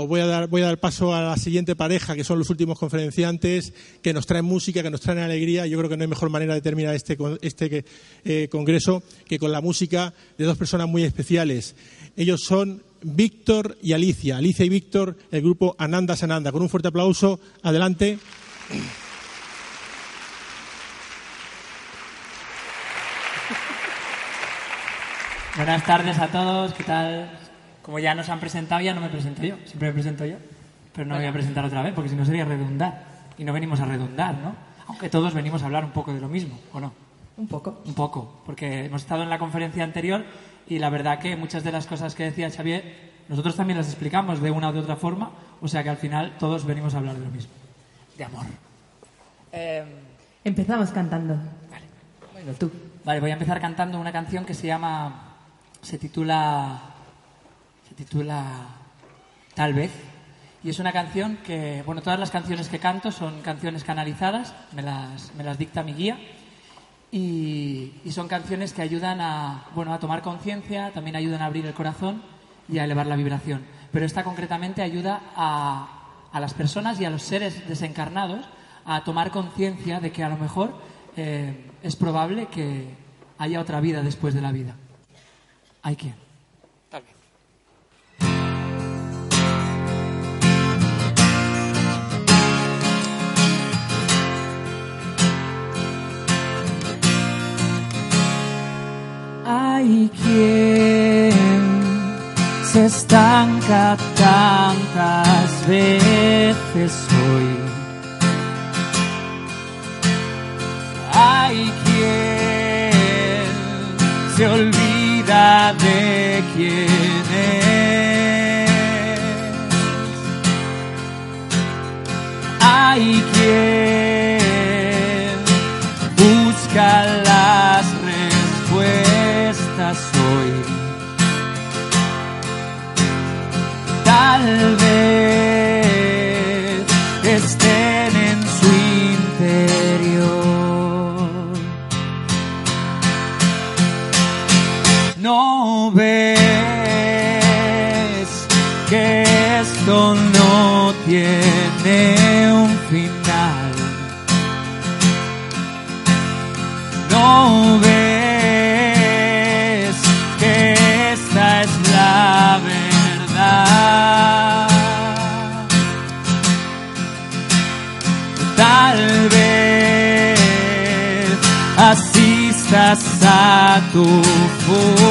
Os voy a, dar, paso a la siguiente pareja, que son los últimos conferenciantes, que nos traen música, que nos traen alegría. Yo creo que no hay mejor manera de terminar este, este eh, congreso que con la música de dos personas muy especiales. Ellos son Víctor y Alicia. Alicia y Víctor, el grupo Ananda Sananda. Con un fuerte aplauso, adelante. Buenas tardes a todos, ¿qué tal? Como ya nos han presentado, ya no me presento yo, siempre me presento yo, pero no voy a presentar otra vez porque si no sería redundar. Y no venimos a redundar, ¿no? Aunque todos venimos a hablar un poco de lo mismo, ¿o no? Un poco. Un poco, porque hemos estado en la conferencia anterior y la verdad que muchas de las cosas que decía Xavier, nosotros también las explicamos de una u de otra forma, o sea que al final todos venimos a hablar de lo mismo, de amor. Eh, empezamos cantando. Vale. Bueno, tú. Vale, voy a empezar cantando una canción que se llama, se titula, titula Tal vez. Y es una canción que, bueno, todas las canciones que canto son canciones canalizadas, me las, me las dicta mi guía. Y, son canciones que ayudan a, bueno, a tomar conciencia, también ayudan a abrir el corazón y a elevar la vibración. Pero esta concretamente ayuda a, a las personas y a los seres desencarnados a tomar conciencia de que a lo mejor eh, es probable que haya otra vida después de la vida. ¿Hay quién? Hay quien se estanca tantas veces hoy. Hay quien se olvida de quién es. Hay quien Tal vez estén en su interior. No ves que esto no tiene a tu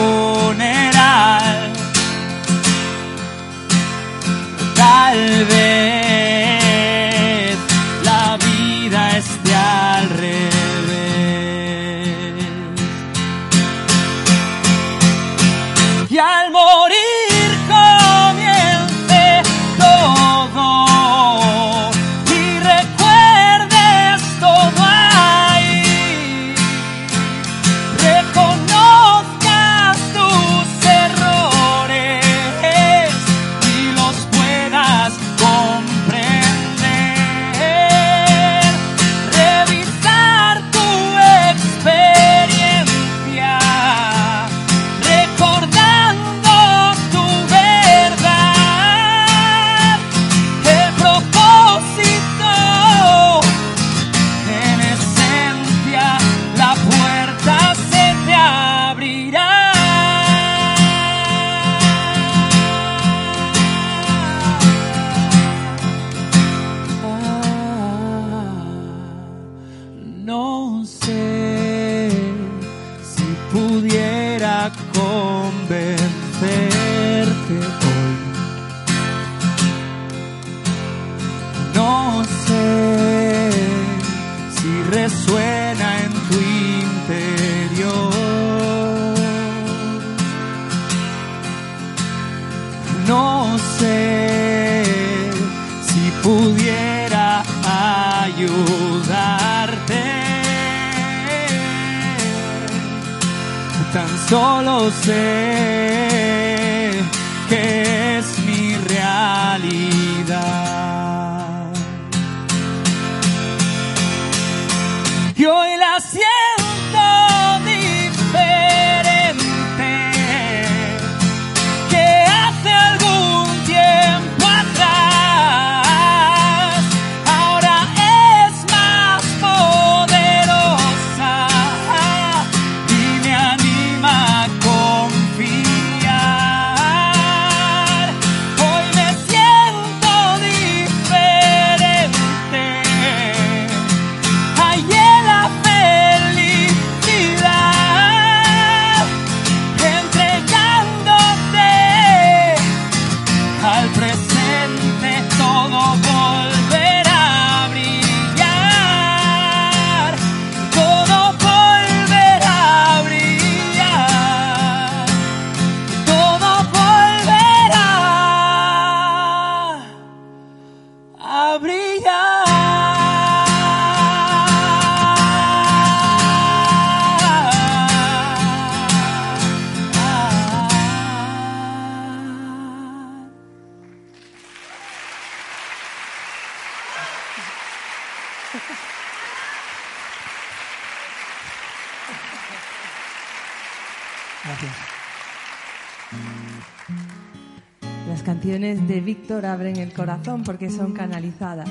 Abren el corazón porque son canalizadas.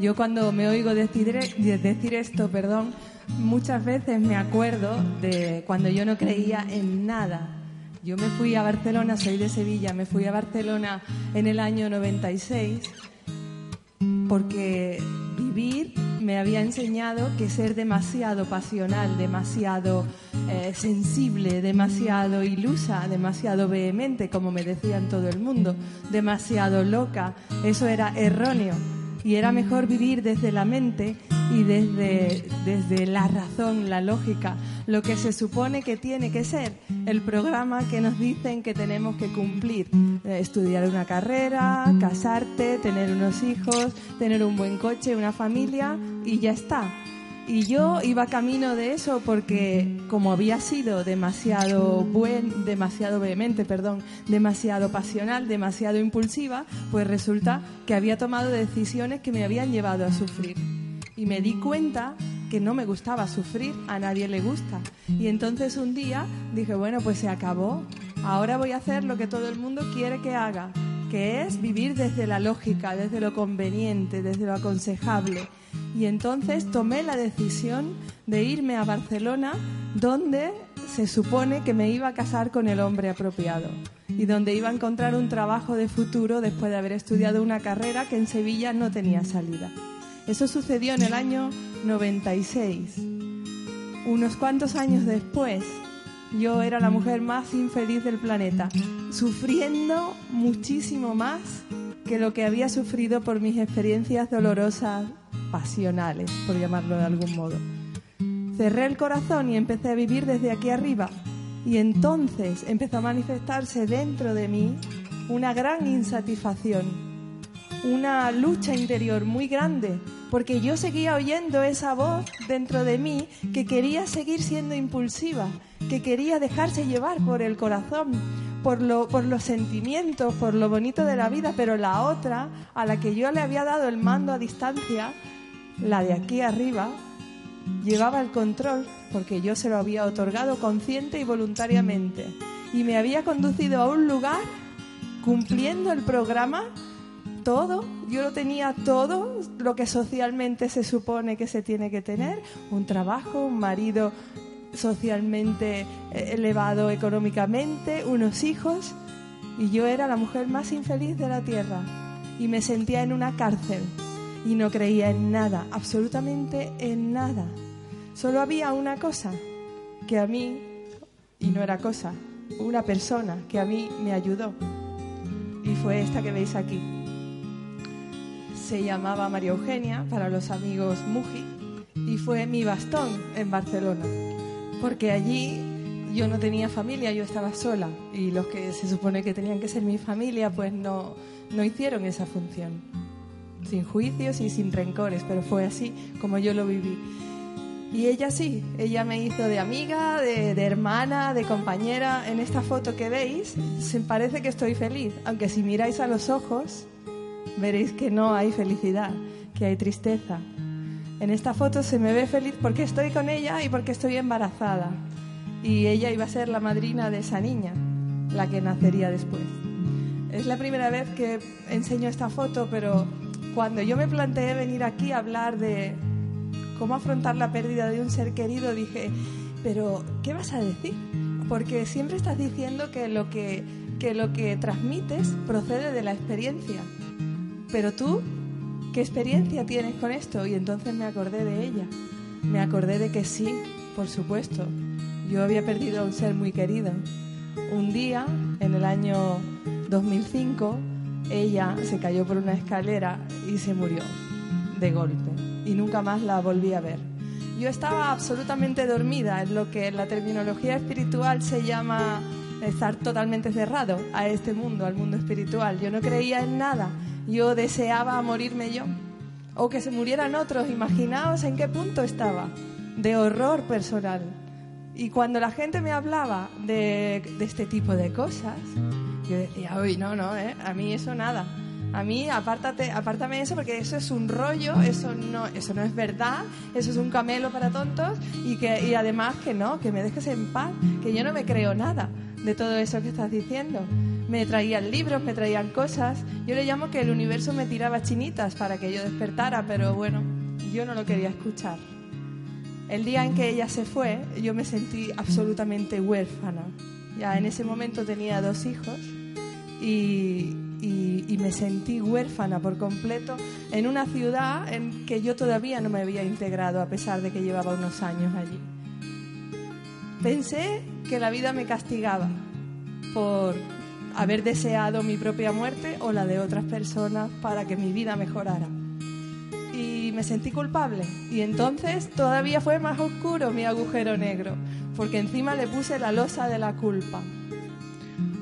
Yo cuando me oigo decir, decir esto, perdón, muchas veces me acuerdo de cuando yo no creía en nada. Yo me fui a Barcelona, soy de Sevilla, me fui a Barcelona en el año 96 porque vivir me había enseñado que ser demasiado pasional, demasiado eh, sensible, demasiado ilusa, demasiado vehemente, como me decían todo el mundo, demasiado loca, eso era erróneo. Y era mejor vivir desde la mente y desde, desde la razón, la lógica, lo que se supone que tiene que ser el programa que nos dicen que tenemos que cumplir. Eh, estudiar una carrera, casarte, tener unos hijos, tener un buen coche, una familia y ya está. Y yo iba camino de eso porque como había sido demasiado buen, demasiado vehemente, perdón, demasiado pasional, demasiado impulsiva, pues resulta que había tomado decisiones que me habían llevado a sufrir. Y me di cuenta que no me gustaba sufrir, a nadie le gusta. Y entonces un día dije, bueno, pues se acabó. Ahora voy a hacer lo que todo el mundo quiere que haga, que es vivir desde la lógica, desde lo conveniente, desde lo aconsejable. Y entonces tomé la decisión de irme a Barcelona, donde se supone que me iba a casar con el hombre apropiado y donde iba a encontrar un trabajo de futuro después de haber estudiado una carrera que en Sevilla no tenía salida. Eso sucedió en el año 96. Unos cuantos años después, yo era la mujer más infeliz del planeta, sufriendo muchísimo más que lo que había sufrido por mis experiencias dolorosas pasionales, por llamarlo de algún modo. Cerré el corazón y empecé a vivir desde aquí arriba. Y entonces empezó a manifestarse dentro de mí una gran insatisfacción, una lucha interior muy grande, porque yo seguía oyendo esa voz dentro de mí que quería seguir siendo impulsiva, que quería dejarse llevar por el corazón, por, lo, por los sentimientos, por lo bonito de la vida, pero la otra, a la que yo le había dado el mando a distancia, la de aquí arriba, llevaba el control porque yo se lo había otorgado consciente y voluntariamente. Y me había conducido a un lugar cumpliendo el programa todo, yo lo tenía todo lo que socialmente se supone que se tiene que tener, un trabajo, un marido socialmente eh, elevado económicamente, unos hijos y yo era la mujer más infeliz de la tierra y me sentía en una cárcel y no creía en nada, absolutamente en nada. Solo había una cosa que a mí, y no era cosa, una persona que a mí me ayudó. Y fue esta que veis aquí. Se llamaba María Eugenia, para los amigos Muji, y fue mi bastón en Barcelona. Porque allí yo no tenía familia, yo estaba sola. Y los que se supone que tenían que ser mi familia, pues no, no hicieron esa función sin juicios y sin rencores, pero fue así como yo lo viví. Y ella sí, ella me hizo de amiga, de, de, hermana, de compañera. En esta foto que veis, se parece que estoy feliz, aunque si miráis a los ojos, veréis que no hay felicidad, que hay tristeza. En esta foto se me ve feliz porque estoy con ella y porque estoy embarazada. Y ella iba a ser la madrina de esa niña, la que nacería después. Es la primera vez que enseño esta foto, pero cuando yo me planteé venir aquí a hablar de cómo afrontar la pérdida de un ser querido, dije, pero ¿qué vas a decir? Porque siempre estás diciendo que lo que, que, lo que transmites procede de la experiencia. Pero tú, ¿qué experiencia tienes con esto? Y entonces me acordé de ella. Me acordé de que sí, por supuesto. Yo había perdido a un ser muy querido. Un día, en el año 2005, ella se cayó por una escalera y se murió de golpe y nunca más la volví a ver. Yo estaba absolutamente dormida, en lo que en la terminología espiritual se llama estar totalmente cerrado a este mundo, al mundo espiritual. Yo no creía en nada, yo deseaba morirme yo o que se murieran otros. Imaginaos en qué punto estaba de horror personal. Y cuando la gente me hablaba de, de este tipo de cosas, yo decía, uy, no, no, ¿eh? a mí eso nada. A mí, apártate, apártame eso porque eso es un rollo, eso no, eso no es verdad, eso es un camelo para tontos y que y además que no, que me dejes en paz, que yo no me creo nada de todo eso que estás diciendo. Me traían libros, me traían cosas. Yo le llamo que el universo me tiraba chinitas para que yo despertara, pero bueno, yo no lo quería escuchar. El día en que ella se fue, yo me sentí absolutamente huérfana. Ya en ese momento tenía dos hijos y, y, me sentí huérfana por completo en una ciudad en que yo todavía no me había integrado a pesar de que llevaba unos años allí. Pensé que la vida me castigaba por haber deseado mi propia muerte o la de otras personas para que mi vida mejorara. Y me sentí culpable. Y entonces todavía fue más oscuro mi agujero negro, porque encima le puse la losa de la culpa.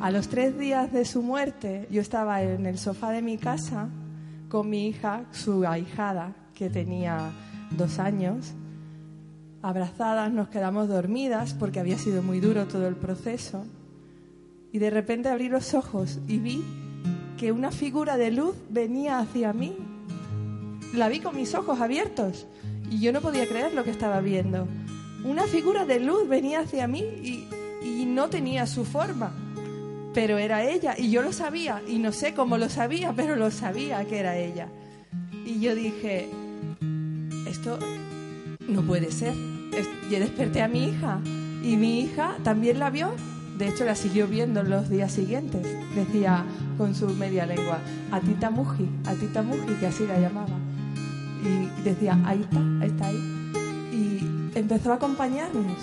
A los tres días de su muerte, yo estaba en el sofá de mi casa con mi hija, su ahijada, que tenía dos años. Abrazadas nos quedamos dormidas porque había sido muy duro todo el proceso. Y de repente abrí los ojos y vi que una figura de luz venía hacia mí. La vi con mis ojos abiertos y yo no podía creer lo que estaba viendo. Una figura de luz venía hacia mí y, y no tenía su forma pero era ella y yo lo sabía y no sé cómo lo sabía, pero lo sabía que era ella. Y yo dije, esto no puede ser. Yo desperté a mi hija y mi hija también la vio. De hecho, la siguió viendo en los días siguientes. Decía con su media lengua, a Tita Muji, a Tita Muji, que así la llamaba. Y decía, ahí está, ahí está ahí. Y empezó a acompañarnos.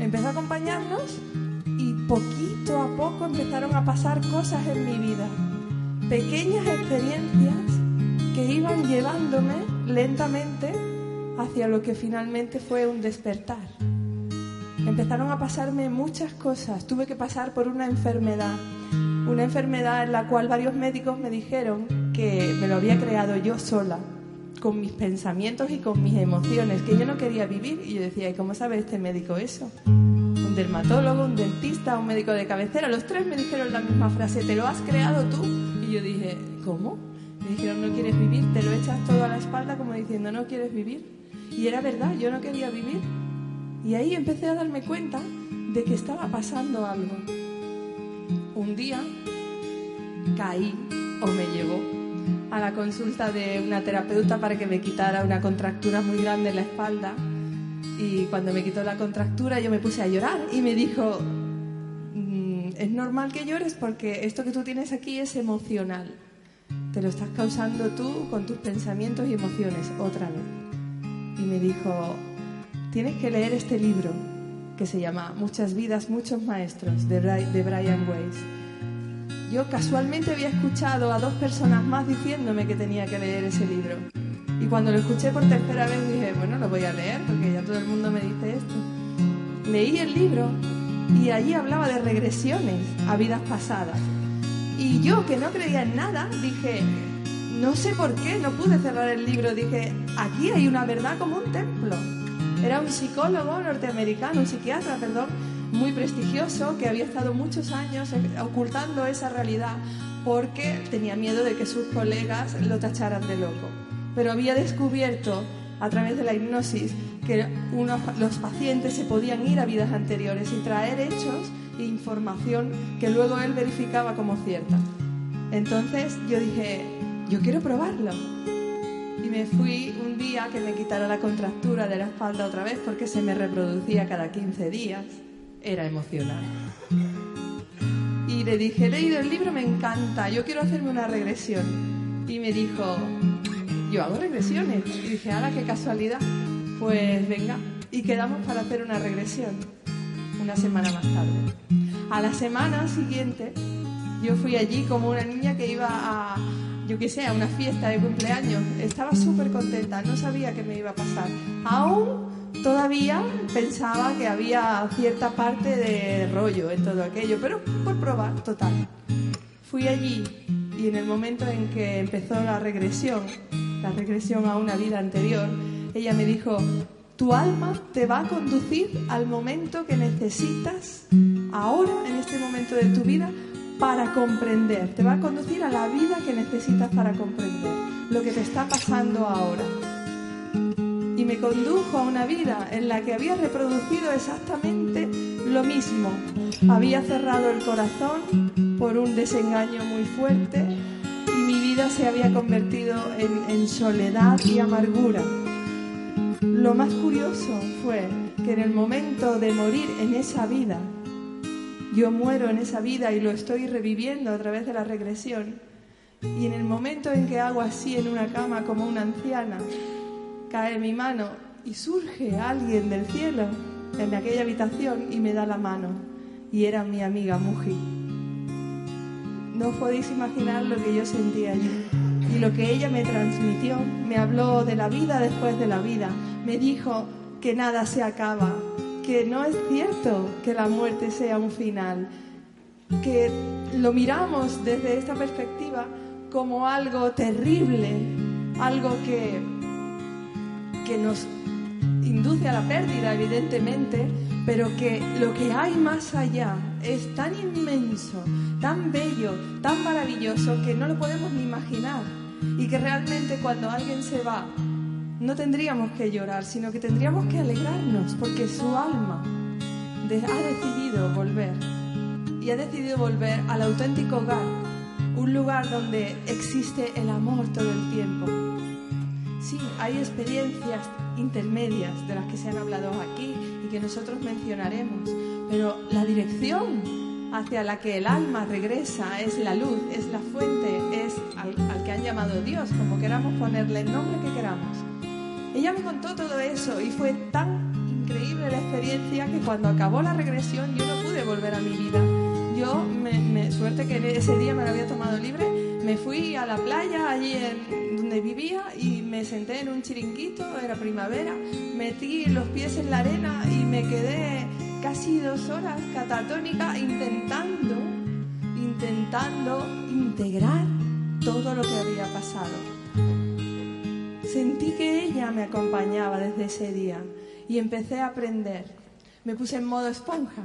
Empezó a acompañarnos y poquito a poco empezaron a pasar cosas en mi vida, pequeñas experiencias que iban llevándome lentamente hacia lo que finalmente fue un despertar. Empezaron a pasarme muchas cosas, tuve que pasar por una enfermedad, una enfermedad en la cual varios médicos me dijeron que me lo había creado yo sola, con mis pensamientos y con mis emociones, que yo no quería vivir. Y yo decía, ¿y cómo sabe este médico eso? un dermatólogo, un dentista, un médico de cabecera, los tres me dijeron la misma frase, ¿te lo has creado tú? Y yo dije, ¿cómo? Me dijeron, no quieres vivir, te lo echas todo a la espalda como diciendo, no quieres vivir. Y era verdad, yo no quería vivir. Y ahí empecé a darme cuenta de que estaba pasando algo. Un día caí o me llevó a la consulta de una terapeuta para que me quitara una contractura muy grande en la espalda y cuando me quitó la contractura yo me puse a llorar y me dijo, mm, es normal que llores porque esto que tú tienes aquí es emocional. Te lo estás causando tú con tus pensamientos y emociones otra vez. Y me dijo, tienes que leer este libro que se llama Muchas vidas, muchos maestros de, Brian Weiss. Yo casualmente había escuchado a dos personas más diciéndome que tenía que leer ese libro. Y cuando lo escuché por tercera vez dije, bueno, lo voy a leer porque ya todo el mundo me dice esto. Leí el libro y allí hablaba de regresiones a vidas pasadas. Y yo, que no creía en nada, dije, no sé por qué, no pude cerrar el libro. Dije, aquí hay una verdad como un templo. Era un psicólogo norteamericano, un psiquiatra, perdón, muy prestigioso que había estado muchos años ocultando esa realidad porque tenía miedo de que sus colegas lo tacharan de loco. Pero había descubierto a través de la hipnosis que los pacientes se podían ir a vidas anteriores y traer hechos e información que luego él verificaba como cierta. Entonces yo dije, yo quiero probarlo. Y me fui un día que me quitara la contractura de la espalda otra vez porque se me reproducía cada 15 días. Era emocional. Y le dije, he leído el libro, me encanta, yo quiero hacerme una regresión. Y me dijo, yo hago regresiones. Y dije, ¡hala, qué casualidad! Pues venga, y quedamos para hacer una regresión una semana más tarde. A la semana siguiente, yo fui allí como una niña que iba a, yo qué sé, una fiesta de cumpleaños. Estaba súper contenta, no sabía qué me iba a pasar. Aún todavía pensaba que había cierta parte de rollo en todo aquello, pero por probar, total. Fui allí y en el momento en que empezó la regresión, la regresión a una vida anterior, ella me dijo, tu alma te va a conducir al momento que necesitas ahora, en este momento de tu vida, para comprender. Te va a conducir a la vida que necesitas para comprender lo que te está pasando ahora. Y me condujo a una vida en la que había reproducido exactamente lo mismo. Había cerrado el corazón por un desengaño muy fuerte y mi vida se había convertido en, soledad y amargura. Lo más curioso fue que en el momento de morir en esa vida, yo muero en esa vida y lo estoy reviviendo a través de la regresión, y en el momento en que hago así en una cama como una anciana, cae mi mano y surge alguien del cielo en aquella habitación y me da la mano, y era mi amiga Muji. No podéis imaginar lo que yo sentía allí y lo que ella me transmitió. Me habló de la vida después de la vida, me dijo que nada se acaba, que no es cierto que la muerte sea un final, que lo miramos desde esta perspectiva como algo terrible, algo que, que nos induce a la pérdida, evidentemente, pero que lo que hay más allá es tan inmenso, tan bello, tan maravilloso que no lo podemos ni imaginar. Y que realmente cuando alguien se va, no tendríamos que llorar, sino que tendríamos que alegrarnos, porque su alma ha decidido volver. Y ha decidido volver al auténtico hogar, un lugar donde existe el amor todo el tiempo. Sí, hay experiencias intermedias de las que se han hablado aquí y que nosotros mencionaremos, pero la dirección hacia la que el alma regresa es la luz, es la fuente, es al, que han llamado Dios, como queramos ponerle el nombre que queramos. Ella me contó todo eso y fue tan increíble la experiencia que cuando acabó la regresión yo no pude volver a mi vida. Yo, me, suerte que ese día me lo había tomado libre, me fui a la playa allí donde vivía y me senté en un chiringuito, era primavera, metí los pies en la arena y me quedé casi dos horas catatónica intentando, intentando integrar todo lo que había pasado sentí que ella me acompañaba desde ese día y empecé a aprender. Me puse en modo esponja.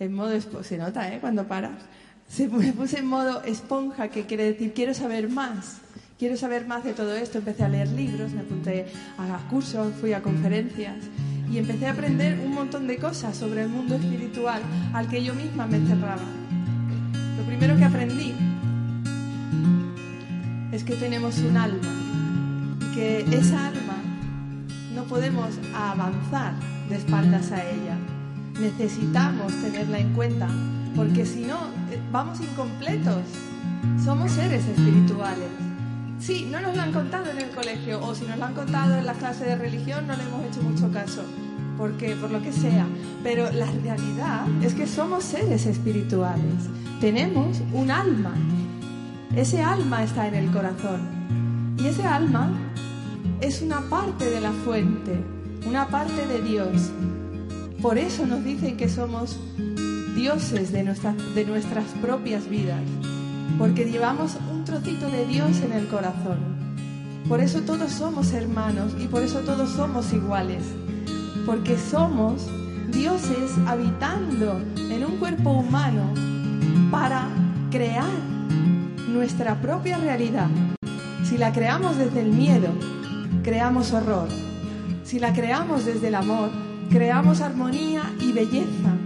En modo se nota, ¿eh? Cuando paras. me puse en modo esponja, que quiere decir quiero saber más. Quiero saber más de todo esto. Empecé a leer libros, me apunté a cursos, fui a conferencias y empecé a aprender un montón de cosas sobre el mundo espiritual al que yo misma me cerraba. Lo primero que aprendí es que tenemos un alma que esa alma no podemos avanzar de espaldas a ella. Necesitamos tenerla en cuenta, porque si no, eh, vamos incompletos. Somos seres espirituales. Sí, no nos lo han contado en el colegio, o si nos lo han contado en la clase de religión, no le hemos hecho mucho caso, porque por lo que sea. Pero la realidad es que somos seres espirituales. Tenemos un alma. Ese alma está en el corazón. Y ese alma es una parte de la fuente, una parte de Dios. Por eso nos dicen que somos dioses de, de nuestras propias vidas, porque llevamos un trocito de Dios en el corazón. Por eso todos somos hermanos y por eso todos somos iguales. porque somos dioses habitando en un cuerpo humano para crear nuestra propia realidad. Si la creamos desde el miedo, creamos horror. Si la creamos desde el amor, creamos armonía y belleza.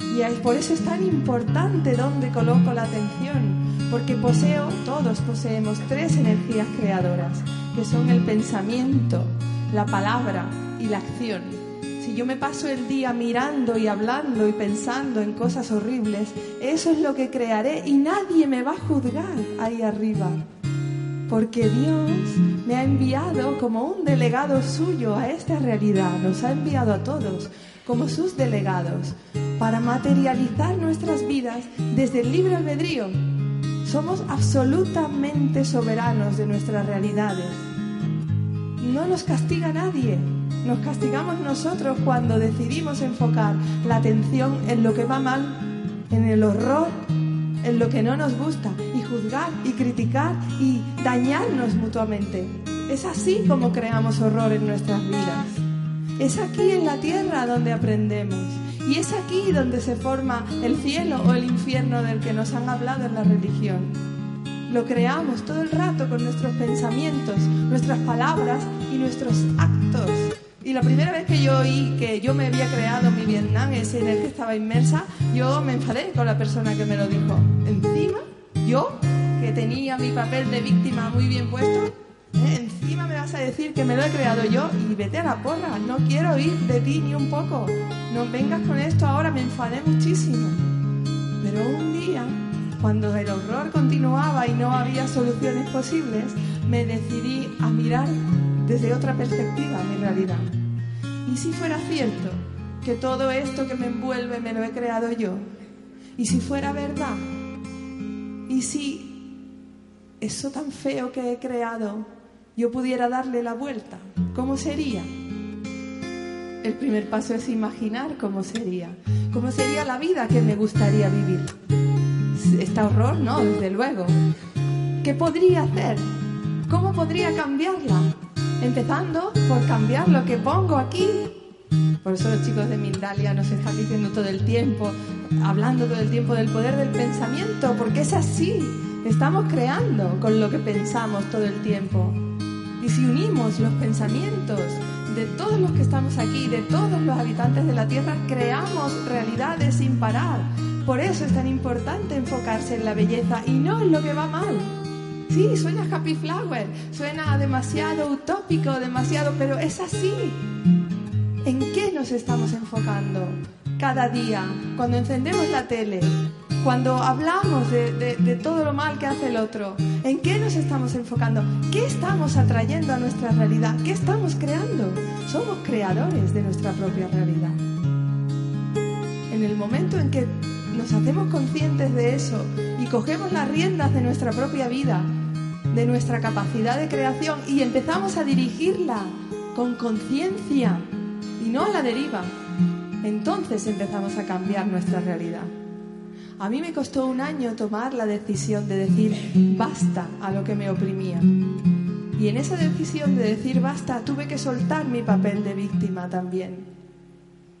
Y por eso es tan importante dónde coloco la atención, porque poseo, todos poseemos tres energías creadoras, que son el pensamiento, la palabra y la acción. Si yo me paso el día mirando y hablando y pensando en cosas horribles, eso es lo que crearé y nadie me va a juzgar ahí arriba. Porque Dios me ha enviado como un delegado suyo a esta realidad, nos ha enviado a todos como sus delegados para materializar nuestras vidas desde el libre albedrío. Somos absolutamente soberanos de nuestras realidades. No nos castiga nadie, nos castigamos nosotros cuando decidimos enfocar la atención en lo que va mal, en el horror, en lo que no nos gusta juzgar y criticar y dañarnos mutuamente. Es así como creamos horror en nuestras vidas. Es aquí en la tierra donde aprendemos. Y es aquí donde se forma el cielo o el infierno del que nos han hablado en la religión. Lo creamos todo el rato con nuestros pensamientos, nuestras palabras y nuestros actos. Y la primera vez que yo oí que yo me había creado mi Vietnam, ese en el que estaba inmersa, yo me enfadé con la persona que me lo dijo. Encima, yo, que tenía mi papel de víctima muy bien puesto, ¿eh? encima me vas a decir que me lo he creado yo y vete a la porra, no quiero oír de ti ni un poco. No vengas con esto ahora, me enfadé muchísimo. Pero un día, cuando el horror continuaba y no había soluciones posibles, me decidí a mirar desde otra perspectiva mi realidad. ¿Y si fuera cierto que todo esto que me envuelve me lo he creado yo? ¿Y si fuera verdad? ¿Y si eso tan feo que he creado yo pudiera darle la vuelta? ¿Cómo sería? El primer paso es imaginar cómo sería. ¿Cómo sería la vida que me gustaría vivir? ¿Está horror? No, desde luego. ¿Qué podría hacer? ¿Cómo podría cambiarla? Empezando por cambiar lo que pongo aquí. Por eso los chicos de Mindalia nos están diciendo todo el tiempo, hablando todo el tiempo del poder del pensamiento, porque es así. Estamos creando con lo que pensamos todo el tiempo. Y si unimos los pensamientos de todos los que estamos aquí, de todos los habitantes de la Tierra, creamos realidades sin parar. Por eso es tan importante enfocarse en la belleza y no en lo que va mal. Sí, suena happy flower, suena demasiado utópico, demasiado, pero es así. ¿En qué nos estamos enfocando cada día cuando encendemos la tele? Cuando hablamos de, de, todo lo mal que hace el otro, ¿en qué nos estamos enfocando? ¿Qué estamos atrayendo a nuestra realidad? ¿Qué estamos creando? Somos creadores de nuestra propia realidad. En el momento en que nos hacemos conscientes de eso y cogemos las riendas de nuestra propia vida, de nuestra capacidad de creación y empezamos a dirigirla con conciencia no a la deriva, entonces empezamos a cambiar nuestra realidad. A mí me costó un año tomar la decisión de decir basta a lo que me oprimía. Y en esa decisión de decir basta tuve que soltar mi papel de víctima también.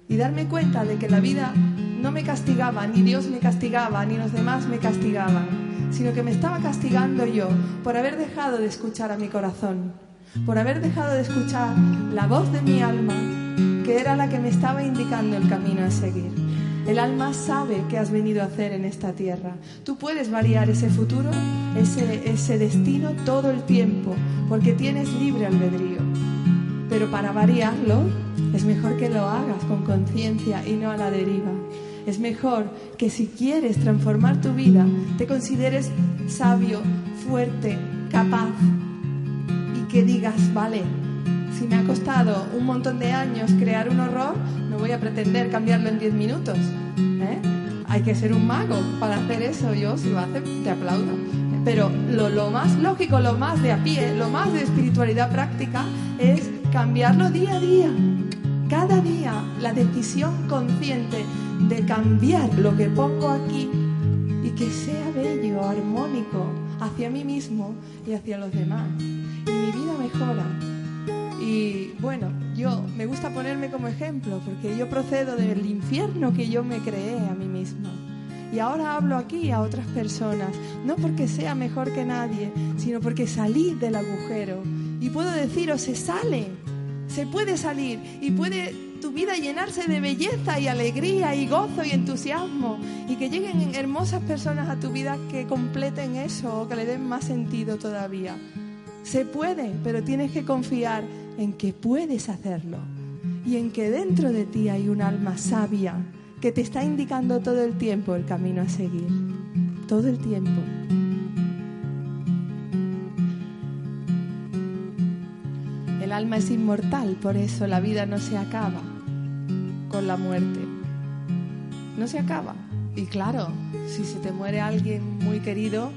Y darme cuenta de que la vida no me castigaba, ni Dios me castigaba, ni los demás me castigaban sino que me estaba castigando yo por haber dejado de escuchar a mi corazón, por haber dejado de escuchar la voz de mi alma, que era la que me estaba indicando el camino a seguir. El alma sabe qué has venido a hacer en esta tierra. Tú puedes variar ese futuro, ese, ese destino todo el tiempo, porque tienes libre albedrío. Pero para variarlo, es mejor que lo hagas con conciencia y no a la deriva. Es mejor que si quieres transformar tu vida, te consideres sabio, fuerte, capaz y que digas, vale, si me ha costado un montón de años crear un horror, no voy a pretender cambiarlo en 10 minutos. ¿eh? Hay que ser un mago para hacer eso. Yo, si lo hace, te aplaudo. Pero lo, lo más lógico, lo más de a pie, lo más de espiritualidad práctica es cambiarlo día a día. Cada día la decisión consciente de cambiar lo que pongo aquí y que sea bello, armónico hacia mí mismo y hacia los demás. Y mi vida mejora. Y bueno, yo me gusta ponerme como ejemplo porque yo procedo del infierno que yo me creé a mí misma. Y ahora hablo aquí a otras personas, no porque sea mejor que nadie, sino porque salí del agujero. Y puedo deciros, se sale, se puede salir y puede tu vida llenarse de belleza y alegría y gozo y entusiasmo y que lleguen hermosas personas a tu vida que completen eso o que le den más sentido todavía. Se puede, pero tienes que confiar en que puedes hacerlo y en que dentro de ti hay un alma sabia que te está indicando todo el tiempo el camino a seguir. Todo el tiempo. El alma es inmortal, por eso la vida no se acaba con la muerte. No se acaba. Y claro, si se te muere alguien muy querido,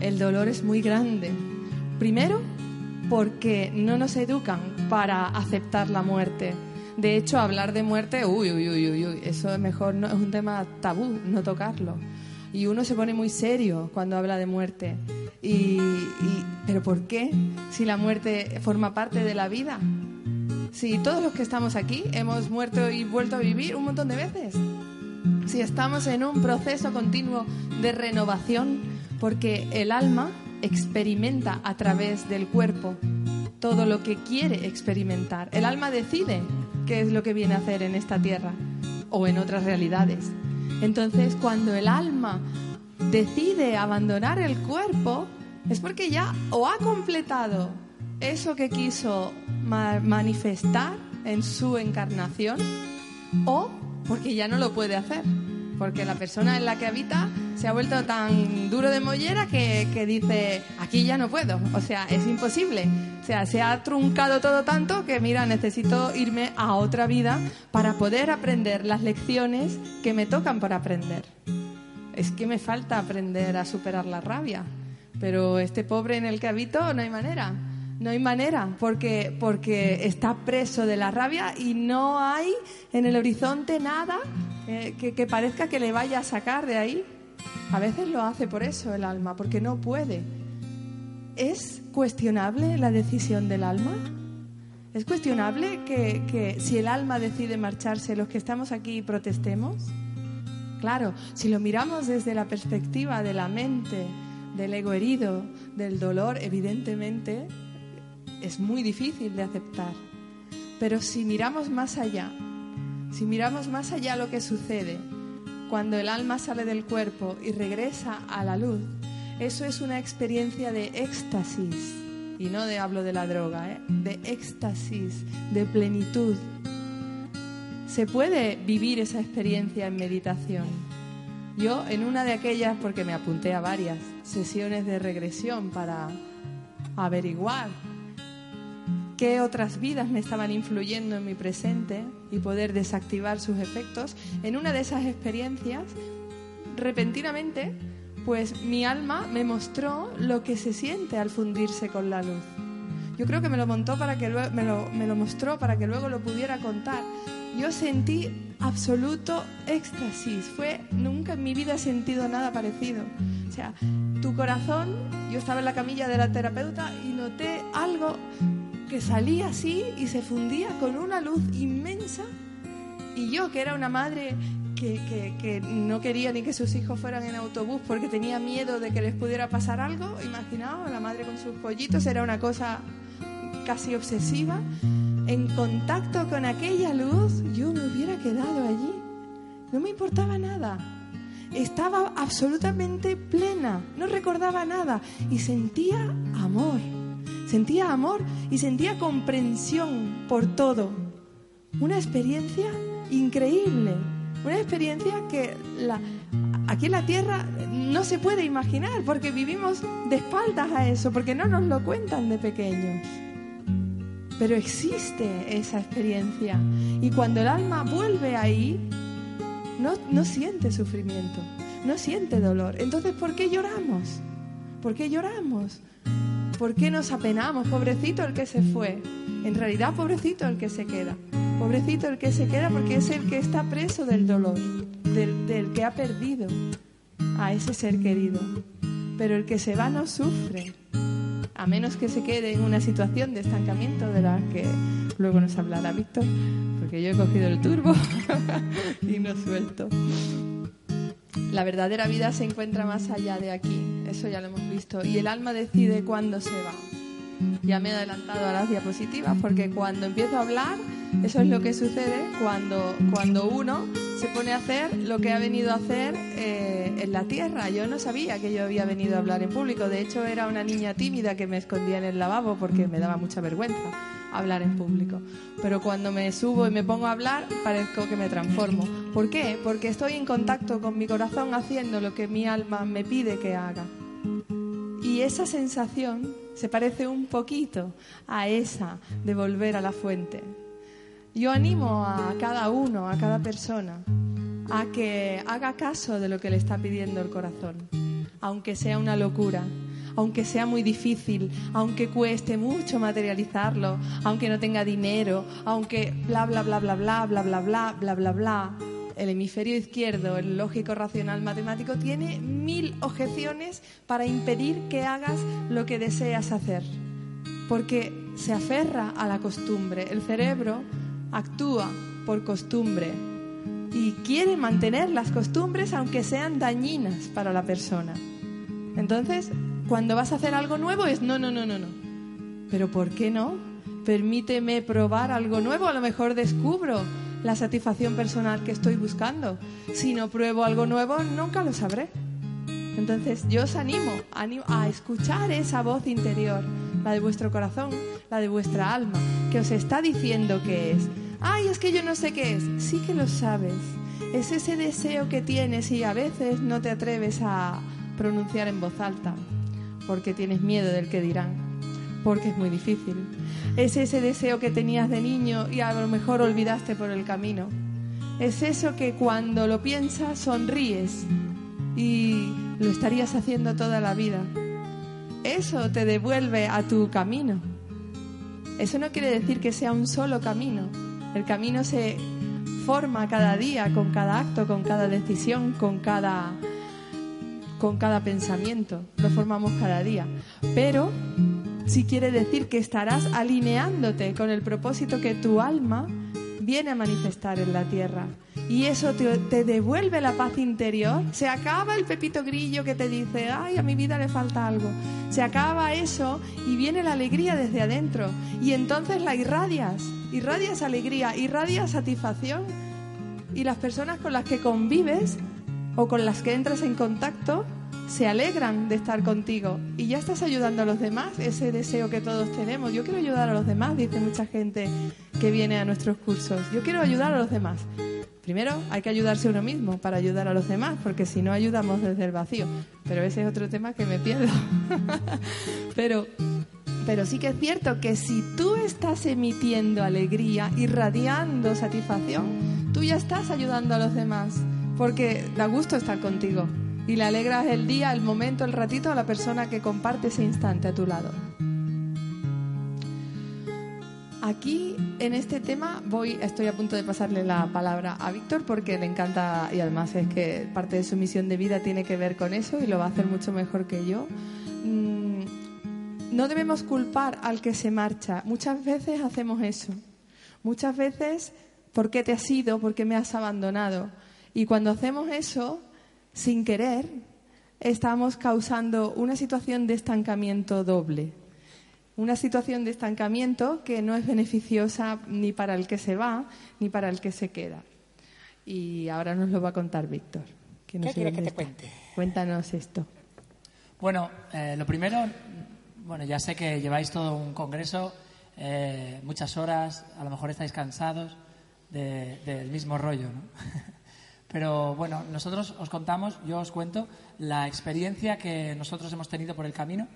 el dolor es muy grande. Primero, porque no nos educan para aceptar la muerte. De hecho, hablar de muerte, uy, uy, uy, uy, eso es mejor, no, es un tema tabú, no tocarlo. Y uno se pone muy serio cuando habla de muerte. Y, ¿Pero por qué? Si la muerte forma parte de la vida. Si todos los que estamos aquí hemos muerto y vuelto a vivir un montón de veces. Si estamos en un proceso continuo de renovación, porque el alma experimenta a través del cuerpo todo lo que quiere experimentar. El alma decide qué es lo que viene a hacer en esta tierra o en otras realidades. Entonces, cuando el alma decide abandonar el cuerpo, es porque ya o ha completado eso que quiso manifestar en su encarnación o porque ya no lo puede hacer porque la persona en la que habita se ha vuelto tan duro de mollera que, que, dice, aquí ya no puedo, o sea, es imposible. O sea, se ha truncado todo tanto que, mira, necesito irme a otra vida para poder aprender las lecciones que me tocan por aprender. Es que me falta aprender a superar la rabia, pero este pobre en el que habito no hay manera. No hay manera, porque, porque está preso de la rabia y no hay en el horizonte nada eh, que, parezca que le vaya a sacar de ahí. A veces lo hace por eso el alma, porque no puede. ¿Es cuestionable la decisión del alma? ¿Es cuestionable que, que, si el alma decide marcharse, los que estamos aquí protestemos? Claro, si lo miramos desde la perspectiva de la mente, del ego herido, del dolor, evidentemente es muy difícil de aceptar. Pero si miramos más allá, si miramos más allá lo que sucede cuando el alma sale del cuerpo y regresa a la luz, eso es una experiencia de éxtasis. Y no de hablo de la droga, ¿eh? de éxtasis, de plenitud. Se puede vivir esa experiencia en meditación. Yo en una de aquellas, porque me apunté a varias sesiones de regresión para averiguar qué otras vidas me estaban influyendo en mi presente y poder desactivar sus efectos, en una de esas experiencias, repentinamente, pues mi alma me mostró lo que se siente al fundirse con la luz. Yo creo que me lo montó para que luego, me lo, mostró para que luego lo pudiera contar. Yo sentí absoluto éxtasis. Fue nunca en mi vida he sentido nada parecido. O sea, tu corazón. Yo estaba en la camilla de la terapeuta y noté algo que salía así y se fundía con una luz inmensa. Y yo, que era una madre que, que, no quería ni que sus hijos fueran en autobús porque tenía miedo de que les pudiera pasar algo, imaginaos, la madre con sus pollitos era una cosa casi obsesiva. En contacto con aquella luz, yo me hubiera quedado allí. No me importaba nada. Estaba absolutamente plena, no recordaba nada y sentía amor Sentía amor y sentía comprensión por todo. Una experiencia increíble, una experiencia que aquí en la Tierra no se puede imaginar porque vivimos de espaldas a eso, porque no nos lo cuentan de pequeños. Pero existe esa experiencia y cuando el alma vuelve ahí, no, no siente sufrimiento, no siente dolor. Entonces, ¿por qué lloramos? ¿Por qué lloramos? ¿Por qué nos apenamos? Pobrecito el que se fue. En realidad, pobrecito el que se queda. Pobrecito el que se queda porque es el que está preso del dolor, del, que ha perdido a ese ser querido. Pero el que se va no sufre. a menos que se quede en una situación de estancamiento de la que luego nos hablará Víctor, porque yo he cogido el turbo y no suelto. La verdadera vida se encuentra más allá de aquí, eso ya lo hemos visto, y el alma decide cuándo se va. Ya me he adelantado a las diapositivas porque cuando empiezo a hablar, eso es lo que sucede cuando, cuando uno se pone a hacer lo que ha venido a hacer eh, en la tierra. Yo no sabía que yo había venido a hablar en público. De hecho, era una niña tímida que me escondía en el lavabo porque me daba mucha vergüenza hablar en público. Pero cuando me subo y me pongo a hablar, parezco que me transformo. ¿Por qué? Porque estoy en contacto con mi corazón haciendo lo que mi alma me pide que haga. Y esa sensación se parece un poquito a esa de volver a la fuente. Yo animo a cada uno, a cada persona, a que haga caso de lo que le está pidiendo el corazón, aunque sea una locura, aunque sea muy difícil, aunque cueste mucho materializarlo, aunque no tenga dinero, aunque bla bla bla bla bla bla bla bla bla bla bla. El hemisferio izquierdo, el lógico racional matemático, tiene mil objeciones para impedir que hagas lo que deseas hacer, porque se aferra a la costumbre. El cerebro actúa por costumbre y quiere mantener las costumbres aunque sean dañinas para la persona. Entonces, cuando vas a hacer algo nuevo es no, no, no, no, no. Pero ¿por qué no? Permíteme probar algo nuevo, a lo mejor descubro la satisfacción personal que estoy buscando. Si no pruebo algo nuevo, nunca lo sabré. Entonces yo os animo, animo a escuchar esa voz interior, la de vuestro corazón, la de vuestra alma, que os está diciendo qué es. Ay, es que yo no sé qué es. Sí que lo sabes. Es ese deseo que tienes y a veces no te atreves a pronunciar en voz alta porque tienes miedo del que dirán, porque es muy difícil. Es ese deseo que tenías de niño y a lo mejor olvidaste por el camino. Es eso que cuando lo piensas sonríes y lo estarías haciendo toda la vida. Eso te devuelve a tu camino. Eso no quiere decir que sea un solo camino. El camino se forma cada día, con cada acto, con cada decisión, con cada con cada pensamiento, lo formamos cada día. Pero sí quiere decir que estarás alineándote con el propósito que tu alma viene a manifestar en la tierra. Y eso te, devuelve la paz interior. Se acaba el pepito grillo que te dice, ay, a mi vida le falta algo. Se acaba eso y viene la alegría desde adentro. Y entonces la irradias. Irradias alegría, irradias satisfacción. Y las personas con las que convives o con las que entras en contacto se alegran de estar contigo y ya estás ayudando a los demás, ese deseo que todos tenemos. Yo quiero ayudar a los demás, dice mucha gente que viene a nuestros cursos. Yo quiero ayudar a los demás. Primero hay que ayudarse uno mismo para ayudar a los demás, porque si no ayudamos desde el vacío. Pero ese es otro tema que me pierdo. pero, pero sí que es cierto que si tú estás emitiendo alegría, irradiando satisfacción, tú ya estás ayudando a los demás porque da gusto estar contigo y le alegras el día, el momento, el ratito a la persona que comparte ese instante a tu lado. Aquí en este tema voy, estoy a punto de pasarle la palabra a Víctor porque le encanta y además es que parte de su misión de vida tiene que ver con eso y lo va a hacer mucho mejor que yo. Mm, no debemos culpar al que se marcha. Muchas veces hacemos eso. Muchas veces, ¿por qué te has ido? ¿Por qué me has abandonado? Y cuando hacemos eso, sin querer, estamos causando una situación de estancamiento doble. Una situación de estancamiento que no es beneficiosa ni para el que se va ni para el que se queda. Y ahora nos lo va a contar Víctor. ¿Qué quieres que te cuente? Cuéntanos esto. Bueno, eh, lo primero, bueno, ya sé que lleváis todo un congreso, eh, muchas horas, a lo mejor estáis cansados del mismo rollo, ¿no? Pero bueno, nosotros os contamos, yo os cuento la experiencia que nosotros hemos tenido por el camino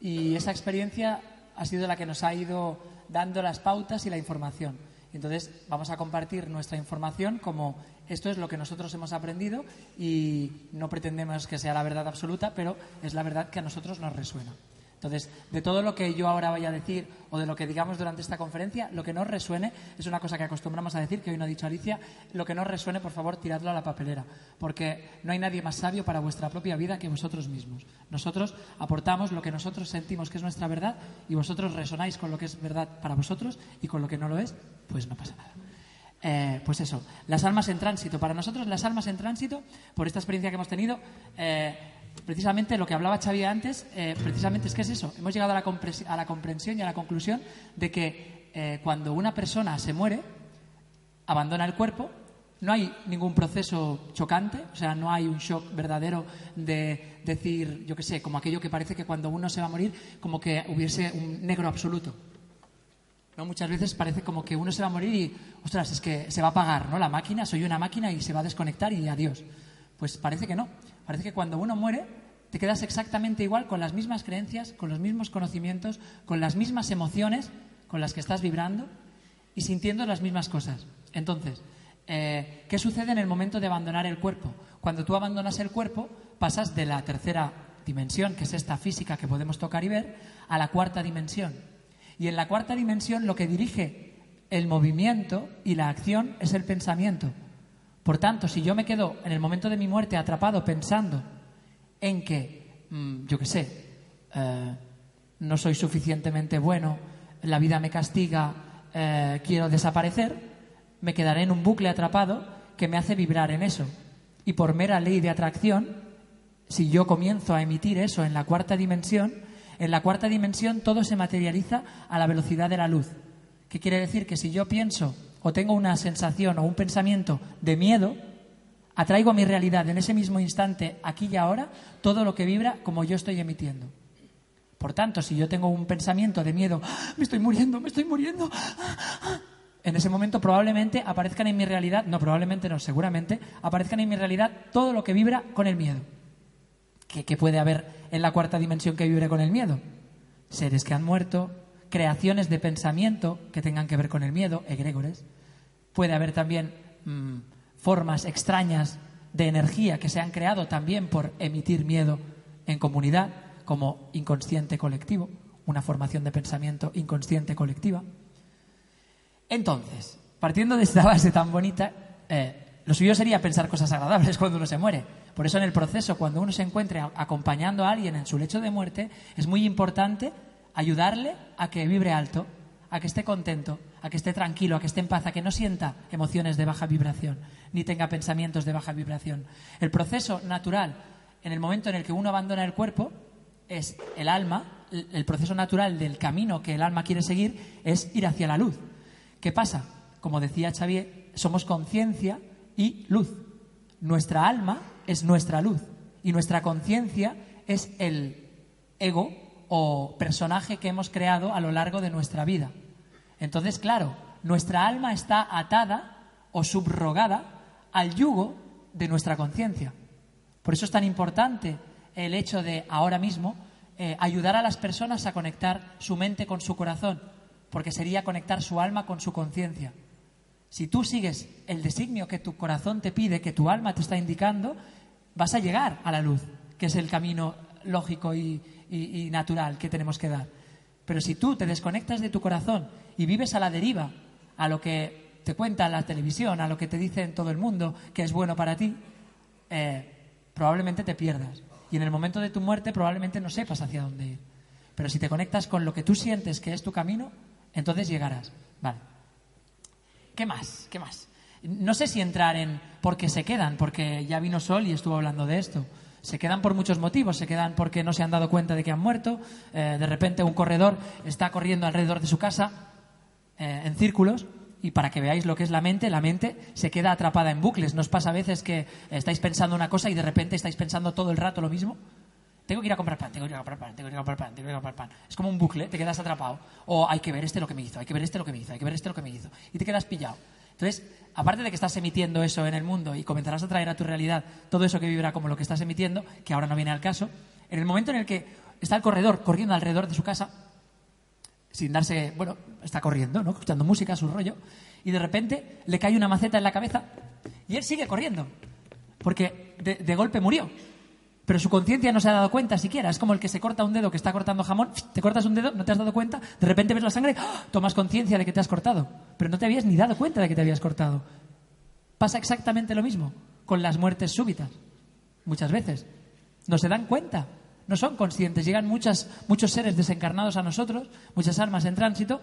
y esa experiencia ha sido la que nos ha ido dando las pautas y la información. Entonces vamos a compartir nuestra información como esto es lo que nosotros hemos aprendido y no pretendemos que sea la verdad absoluta, pero es la verdad que a nosotros nos resuena. Entonces, de todo lo que yo ahora vaya a decir o de lo que digamos durante esta conferencia, lo que no resuene, es una cosa que acostumbramos a decir, que hoy no ha dicho Alicia, lo que no resuene, por favor, tiradlo a la papelera, porque no hay nadie más sabio para vuestra propia vida que vosotros mismos. Nosotros aportamos lo que nosotros sentimos que es nuestra verdad y vosotros resonáis con lo que es verdad para vosotros y con lo que no lo es, pues no pasa nada. Eh, pues eso, las almas en tránsito. Para nosotros, las almas en tránsito, por esta experiencia que hemos tenido, eh, precisamente lo que hablaba Xavi antes, eh, precisamente es que es eso. Hemos llegado a la, comprensión y a la conclusión de que eh, cuando una persona se muere, abandona el cuerpo, no hay ningún proceso chocante, o sea, no hay un shock verdadero de decir, yo qué sé, como aquello que parece que cuando uno se va a morir, como que hubiese un negro absoluto. ¿No? Muchas veces parece como que uno se va a morir y, ostras, es que se va a apagar, ¿no? La máquina, soy una máquina y se va a desconectar y adiós. Pues parece que no. Parece que cuando uno muere te quedas exactamente igual con las mismas creencias, con los mismos conocimientos, con las mismas emociones con las que estás vibrando y sintiendo las mismas cosas. Entonces, eh, ¿qué sucede en el momento de abandonar el cuerpo? Cuando tú abandonas el cuerpo, pasas de la tercera dimensión, que es esta física que podemos tocar y ver, a la cuarta dimensión. Y en la cuarta dimensión lo que dirige el movimiento y la acción es el pensamiento. Por tanto, si yo me quedo en el momento de mi muerte atrapado pensando en que, mm, yo qué sé, eh, no soy suficientemente bueno, la vida me castiga, eh, quiero desaparecer, me quedaré en un bucle atrapado que me hace vibrar en eso. Y por mera ley de atracción, si yo comienzo a emitir eso en la cuarta dimensión, en la cuarta dimensión todo se materializa a la velocidad de la luz. ¿Qué quiere decir? Que si yo pienso o tengo una sensación o un pensamiento de miedo, atraigo a mi realidad en ese mismo instante, aquí y ahora, todo lo que vibra como yo estoy emitiendo. Por tanto, si yo tengo un pensamiento de miedo, ¡Ah! me estoy muriendo, me estoy muriendo, en ese momento probablemente aparezcan en mi realidad, no, probablemente no, seguramente, aparezcan en mi realidad todo lo que vibra con el miedo. ¿Qué, qué puede haber en la cuarta dimensión que vibre con el miedo? Seres que han muerto, creaciones de pensamiento que tengan que ver con el miedo, egregores. Puede haber también mm, formas extrañas de energía que se han creado también por emitir miedo en comunidad, como inconsciente colectivo, una formación de pensamiento inconsciente colectiva. Entonces, partiendo de esta base tan bonita, eh, lo suyo sería pensar cosas agradables cuando uno se muere. Por eso en el proceso, cuando uno se encuentre acompañando a alguien en su lecho de muerte, es muy importante ayudarle a que vibre alto, a que esté contento, a que esté tranquilo, a que esté en paz, a que no sienta emociones de baja vibración, ni tenga pensamientos de baja vibración. El proceso natural, en el momento en el que uno abandona el cuerpo, es el alma, el proceso natural del camino que el alma quiere seguir es ir hacia la luz. ¿Qué pasa? Como decía Xavier, somos conciencia y luz. Nuestra alma es nuestra luz y nuestra conciencia es el ego o personaje que hemos creado a lo largo de nuestra vida. Entonces, claro, nuestra alma está atada o subrogada al yugo de nuestra conciencia. Por eso es tan importante el hecho de ahora mismo eh, ayudar a las personas a conectar su mente con su corazón, porque sería conectar su alma con su conciencia. Si tú sigues el designio que tu corazón te pide, que tu alma te está indicando, vas a llegar a la luz, que es el camino lógico y, y, natural que tenemos que dar. Pero si tú te desconectas de tu corazón y vives a la deriva, a lo que te cuenta la televisión, a lo que te dicen todo el mundo que es bueno para ti, eh, probablemente te pierdas. Y en el momento de tu muerte probablemente no sepas hacia dónde ir. Pero si te conectas con lo que tú sientes que es tu camino, entonces llegarás. Vale. ¿Qué más? ¿Qué más? No sé si entrar en por qué se quedan, porque ya vino Sol y estuvo hablando de esto. Se quedan por muchos motivos, se quedan porque no se han dado cuenta de que han muerto, eh, de repente un corredor está corriendo alrededor de su casa eh, en círculos y para que veáis lo que es la mente, la mente se queda atrapada en bucles. ¿Nos pasa a veces que estáis pensando una cosa y de repente estáis pensando todo el rato lo mismo? Tengo que ir a comprar pan, tengo que ir a comprar pan, tengo que ir a comprar pan, tengo que ir a comprar pan. Es como un bucle, te quedas atrapado. O hay que ver este lo que me hizo, hay que ver este lo que me hizo, hay que ver este lo que me hizo. Y te quedas pillado. Entonces, aparte de que estás emitiendo eso en el mundo y comenzarás a traer a tu realidad todo eso que vibra como lo que estás emitiendo, que ahora no viene al caso, en el momento en el que está el corredor corriendo alrededor de su casa, sin darse, bueno, está corriendo, ¿no? Escuchando música, su rollo, y de repente le cae una maceta en la cabeza y él sigue corriendo, porque de, golpe murió. Pero su conciencia no se ha dado cuenta siquiera. Es como el que se corta un dedo, que está cortando jamón, te cortas un dedo, no te has dado cuenta, de repente ves la sangre, ¡ah! tomas conciencia de que te has cortado, pero no te habías ni dado cuenta de que te habías cortado. Pasa exactamente lo mismo con las muertes súbitas, muchas veces. No se dan cuenta, no son conscientes. Llegan muchos seres desencarnados a nosotros, muchas almas en tránsito,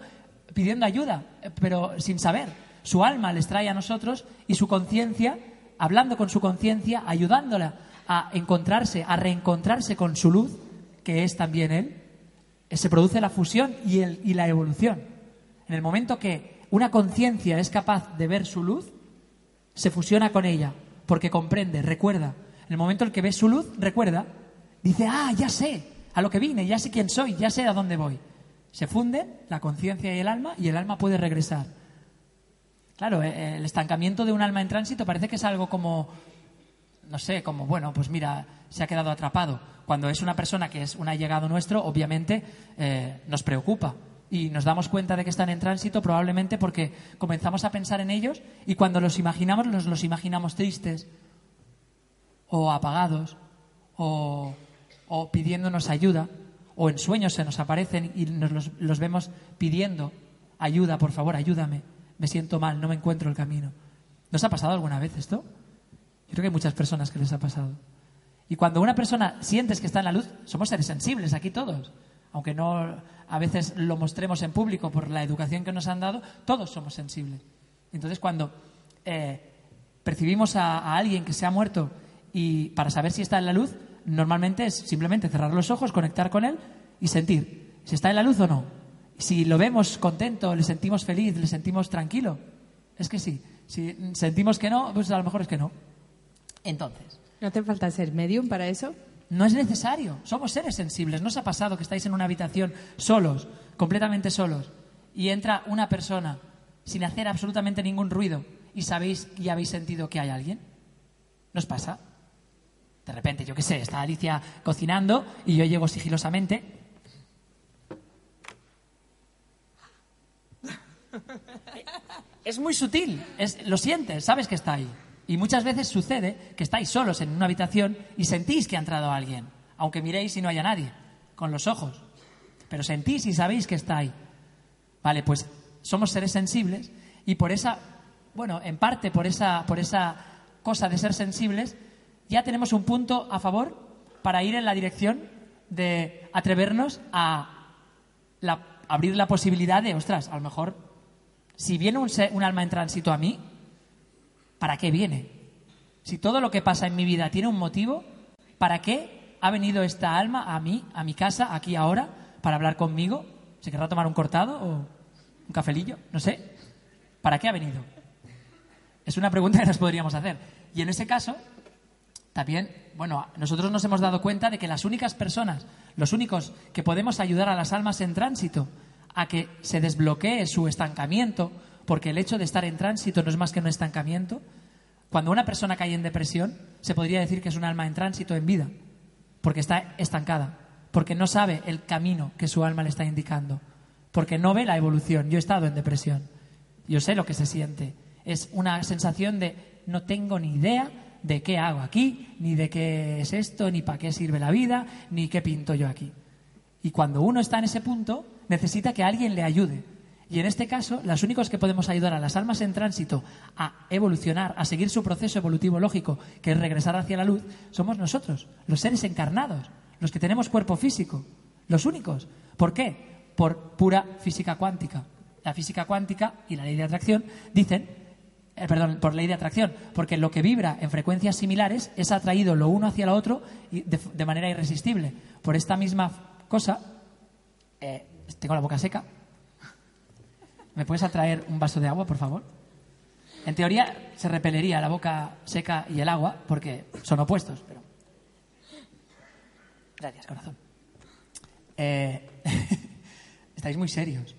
pidiendo ayuda, eh, pero sin saber. Su alma les trae a nosotros y su conciencia, hablando con su conciencia, ayudándola a encontrarse, a reencontrarse con su luz, que es también Él, se produce la fusión y, el, y la evolución. En el momento que una conciencia es capaz de ver su luz, se fusiona con ella, porque comprende, recuerda. En el momento en que ve su luz, recuerda, dice, ah, ya sé a lo que vine, ya sé quién soy, ya sé a dónde voy. Se funden la conciencia y el alma y el alma puede regresar. Claro, eh, el estancamiento de un alma en tránsito parece que es algo como no sé, como, bueno, pues mira, se ha quedado atrapado. Cuando es una persona que es un allegado nuestro, obviamente eh, nos preocupa y nos damos cuenta de que están en tránsito probablemente porque comenzamos a pensar en ellos y cuando los imaginamos, los, los imaginamos tristes o apagados o, o, pidiéndonos ayuda o en sueños se nos aparecen y nos los vemos pidiendo ayuda, por favor, ayúdame, me siento mal, no me encuentro el camino. ¿Nos ha pasado alguna vez esto? Yo creo que hay muchas personas que les ha pasado. Y cuando una persona sientes que está en la luz, somos seres sensibles aquí todos. Aunque no a veces lo mostremos en público por la educación que nos han dado, todos somos sensibles. Entonces, cuando eh, percibimos a, alguien que se ha muerto y para saber si está en la luz, normalmente es simplemente cerrar los ojos, conectar con él y sentir si está en la luz o no. Si lo vemos contento, le sentimos feliz, le sentimos tranquilo, es que sí. Si sentimos que no, pues a lo mejor es que no. Entonces. ¿No te falta ser medium para eso? No es necesario. Somos seres sensibles. ¿No os ha pasado que estáis en una habitación solos, completamente solos, y entra una persona sin hacer absolutamente ningún ruido y sabéis y habéis sentido que hay alguien? ¿No os pasa? De repente, yo qué sé, está Alicia cocinando y yo llego sigilosamente. Es muy sutil, es, lo sientes, sabes que está ahí. Y muchas veces sucede que estáis solos en una habitación y sentís que ha entrado alguien, aunque miréis y no haya nadie, con los ojos. Pero sentís y sabéis que está ahí. Vale, pues somos seres sensibles y por esa, bueno, en parte por esa, por esa cosa de ser sensibles, ya tenemos un punto a favor para ir en la dirección de atrevernos a la, abrir la posibilidad de, ostras, a lo mejor, si viene un, un alma en tránsito a mí, ¿para qué viene? Si todo lo que pasa en mi vida tiene un motivo, ¿para qué ha venido esta alma a mí, a mi casa, aquí ahora, para hablar conmigo? ¿Se querrá tomar un cortado o un cafelillo? No sé. ¿Para qué ha venido? Es una pregunta que nos podríamos hacer. Y en ese caso, también, bueno, nosotros nos hemos dado cuenta de que las únicas personas, los únicos que podemos ayudar a las almas en tránsito a que se desbloquee su estancamiento porque el hecho de estar en tránsito no es más que un estancamiento. Cuando una persona cae en depresión, se podría decir que es un alma en tránsito en vida, porque está estancada, porque no sabe el camino que su alma le está indicando, porque no ve la evolución. Yo he estado en depresión, yo sé lo que se siente. Es una sensación de no tengo ni idea de qué hago aquí, ni de qué es esto, ni para qué sirve la vida, ni qué pinto yo aquí. Y cuando uno está en ese punto, necesita que alguien le ayude, y en este caso, los únicos que podemos ayudar a las almas en tránsito a evolucionar, a seguir su proceso evolutivo lógico, que es regresar hacia la luz, somos nosotros, los seres encarnados, los que tenemos cuerpo físico, los únicos. ¿Por qué? Por pura física cuántica. La física cuántica y la ley de atracción dicen, eh, perdón, por ley de atracción, porque lo que vibra en frecuencias similares es atraído lo uno hacia lo otro de, de manera irresistible. Por esta misma cosa, eh, tengo la boca seca, ¿Me puedes atraer un vaso de agua, por favor? En teoría se repelería la boca seca y el agua porque son opuestos, pero. Gracias, corazón. Eh... Estáis muy serios.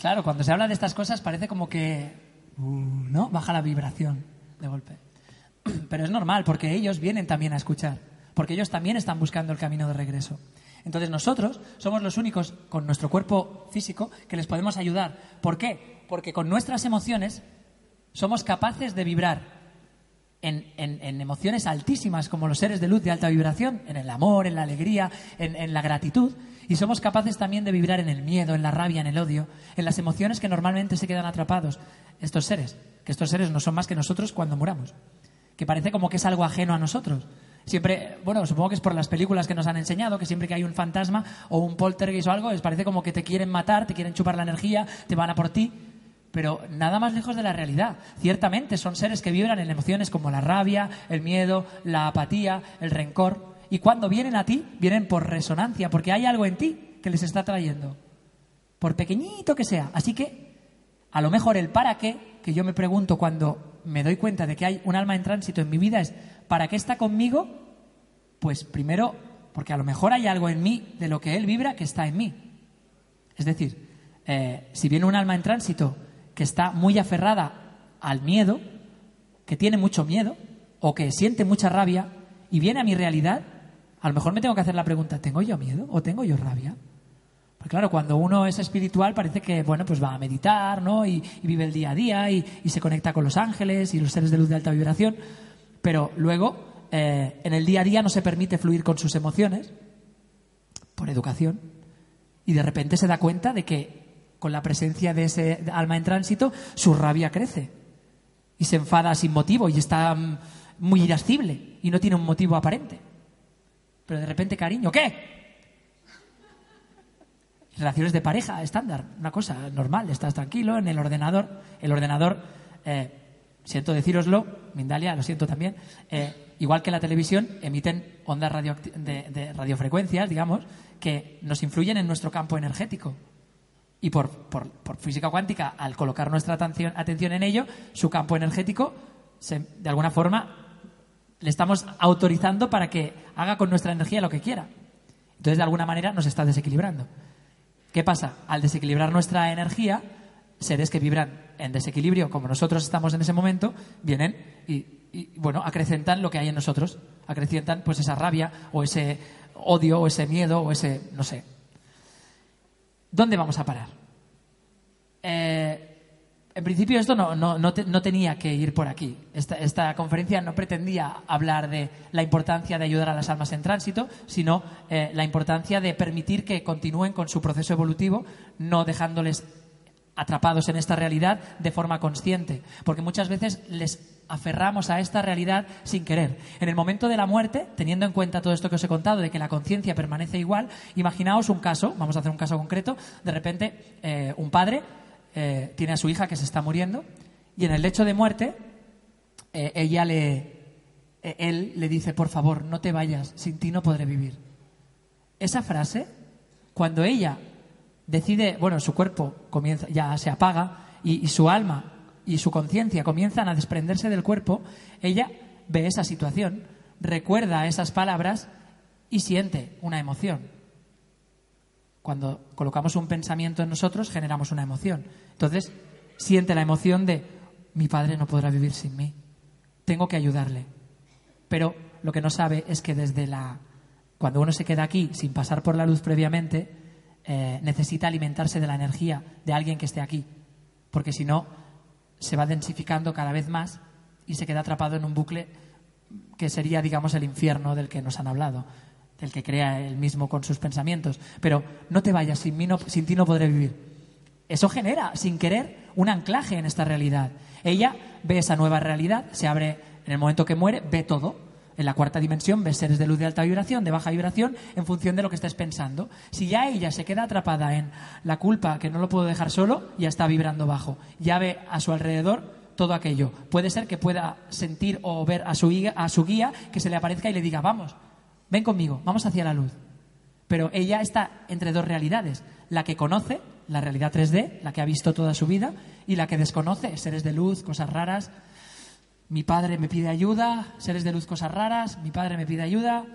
Claro, cuando se habla de estas cosas parece como que. Uh, ¿No? Baja la vibración de golpe. Pero es normal porque ellos vienen también a escuchar. Porque ellos también están buscando el camino de regreso. Entonces nosotros somos los únicos con nuestro cuerpo físico que les podemos ayudar. ¿Por qué? Porque con nuestras emociones somos capaces de vibrar en, emociones altísimas como los seres de luz de alta vibración, en el amor, en la alegría, en, en la gratitud, y somos capaces también de vibrar en el miedo, en la rabia, en el odio, en las emociones que normalmente se quedan atrapados estos seres, que estos seres no son más que nosotros cuando muramos, que parece como que es algo ajeno a nosotros. Siempre, bueno, supongo que es por las películas que nos han enseñado, que siempre que hay un fantasma o un poltergeist o algo, les parece como que te quieren matar, te quieren chupar la energía, te van a por ti pero nada más lejos de la realidad. Ciertamente son seres que vibran en emociones como la rabia, el miedo, la apatía, el rencor. Y cuando vienen a ti, vienen por resonancia, porque hay algo en ti que les está trayendo. Por pequeñito que sea. Así que, a lo mejor el para qué, que yo me pregunto cuando me doy cuenta de que hay un alma en tránsito en mi vida, es ¿para qué está conmigo? Pues primero, porque a lo mejor hay algo en mí de lo que él vibra que está en mí. Es decir, eh, si viene un alma en tránsito que está muy aferrada al miedo, que tiene mucho miedo o que siente mucha rabia y viene a mi realidad, a lo mejor me tengo que hacer la pregunta, ¿tengo yo miedo o tengo yo rabia? Pues claro, cuando uno es espiritual parece que, bueno, pues va a meditar, ¿no? Y, vive el día a día y, y se conecta con los ángeles y los seres de luz de alta vibración, pero luego eh, en el día a día no se permite fluir con sus emociones por educación y de repente se da cuenta de que con la presencia de ese alma en tránsito su rabia crece y se enfada sin motivo y está mm, muy irascible y no tiene un motivo aparente. Pero de repente, cariño, ¿qué? Relaciones de pareja estándar, una cosa normal, estás tranquilo en el ordenador. El ordenador, eh, siento decíroslo, Mindalia, lo siento también, eh, igual que la televisión, emiten ondas radioacti- de, radiofrecuencias, digamos, que nos influyen en nuestro campo energético. Y por, por- por física cuántica, al colocar nuestra atención, atención en ello, su campo energético, se- de alguna forma, le estamos autorizando para que haga con nuestra energía lo que quiera. Entonces, de alguna manera, nos está desequilibrando. ¿Qué pasa? Al desequilibrar nuestra energía, seres que vibran en desequilibrio, como nosotros estamos en ese momento, vienen y, bueno, acrecentan lo que hay en nosotros. Acrecentan pues esa rabia o ese odio o ese miedo o ese, no sé. ¿Dónde vamos a parar? Eh, en principio esto no, no- no no tenía que ir por aquí. Esta, esta conferencia no pretendía hablar de la importancia de ayudar a las almas en tránsito, sino eh, la importancia de permitir que continúen con su proceso evolutivo, no dejándoles atrapados en esta realidad de forma consciente, porque muchas veces les aferramos a esta realidad sin querer. En el momento de la muerte, teniendo en cuenta todo esto que os he contado, de que la conciencia permanece igual, imaginaos un caso, vamos a hacer un caso concreto, de repente eh, un padre eh, tiene a su hija que se está muriendo y en el lecho de muerte eh, ella le, eh, él le dice, por favor, no te vayas, sin ti no podré vivir. Esa frase, cuando ella decide, bueno, su cuerpo comienza, ya se apaga y, y su alma y su conciencia comienzan a desprenderse del cuerpo, ella ve esa situación, recuerda esas palabras y siente una emoción. Cuando colocamos un pensamiento en nosotros, generamos una emoción. Entonces, siente la emoción de mi padre no podrá vivir sin mí. Tengo que ayudarle. Pero lo que no sabe es que desde la cuando uno se queda aquí sin pasar por la luz previamente, eh, necesita alimentarse de la energía de alguien que esté aquí, porque si no se va densificando cada vez más y se queda atrapado en un bucle que sería, digamos, el infierno del que nos han hablado, del que crea él mismo con sus pensamientos. Pero no te vayas, sin, mí no- sin ti no podré vivir. Eso genera, sin querer, un anclaje en esta realidad. Ella ve esa nueva realidad, se abre en el momento que muere, ve todo. En la cuarta dimensión ve seres de luz de alta vibración, de baja vibración, en función de lo que estés pensando. Si ya ella se queda atrapada en la culpa, que no lo puedo dejar solo, ya está vibrando bajo. Ya ve a su alrededor todo aquello. Puede ser que pueda sentir o ver a su, a su guía que se le aparezca y le diga, vamos, ven conmigo, vamos hacia la luz. Pero ella está entre dos realidades. La que conoce, la realidad 3D, la que ha visto toda su vida, y la que desconoce, seres de luz, cosas raras. Mi padre me pide ayuda, seres de luz, cosas raras, mi padre me pide ayuda,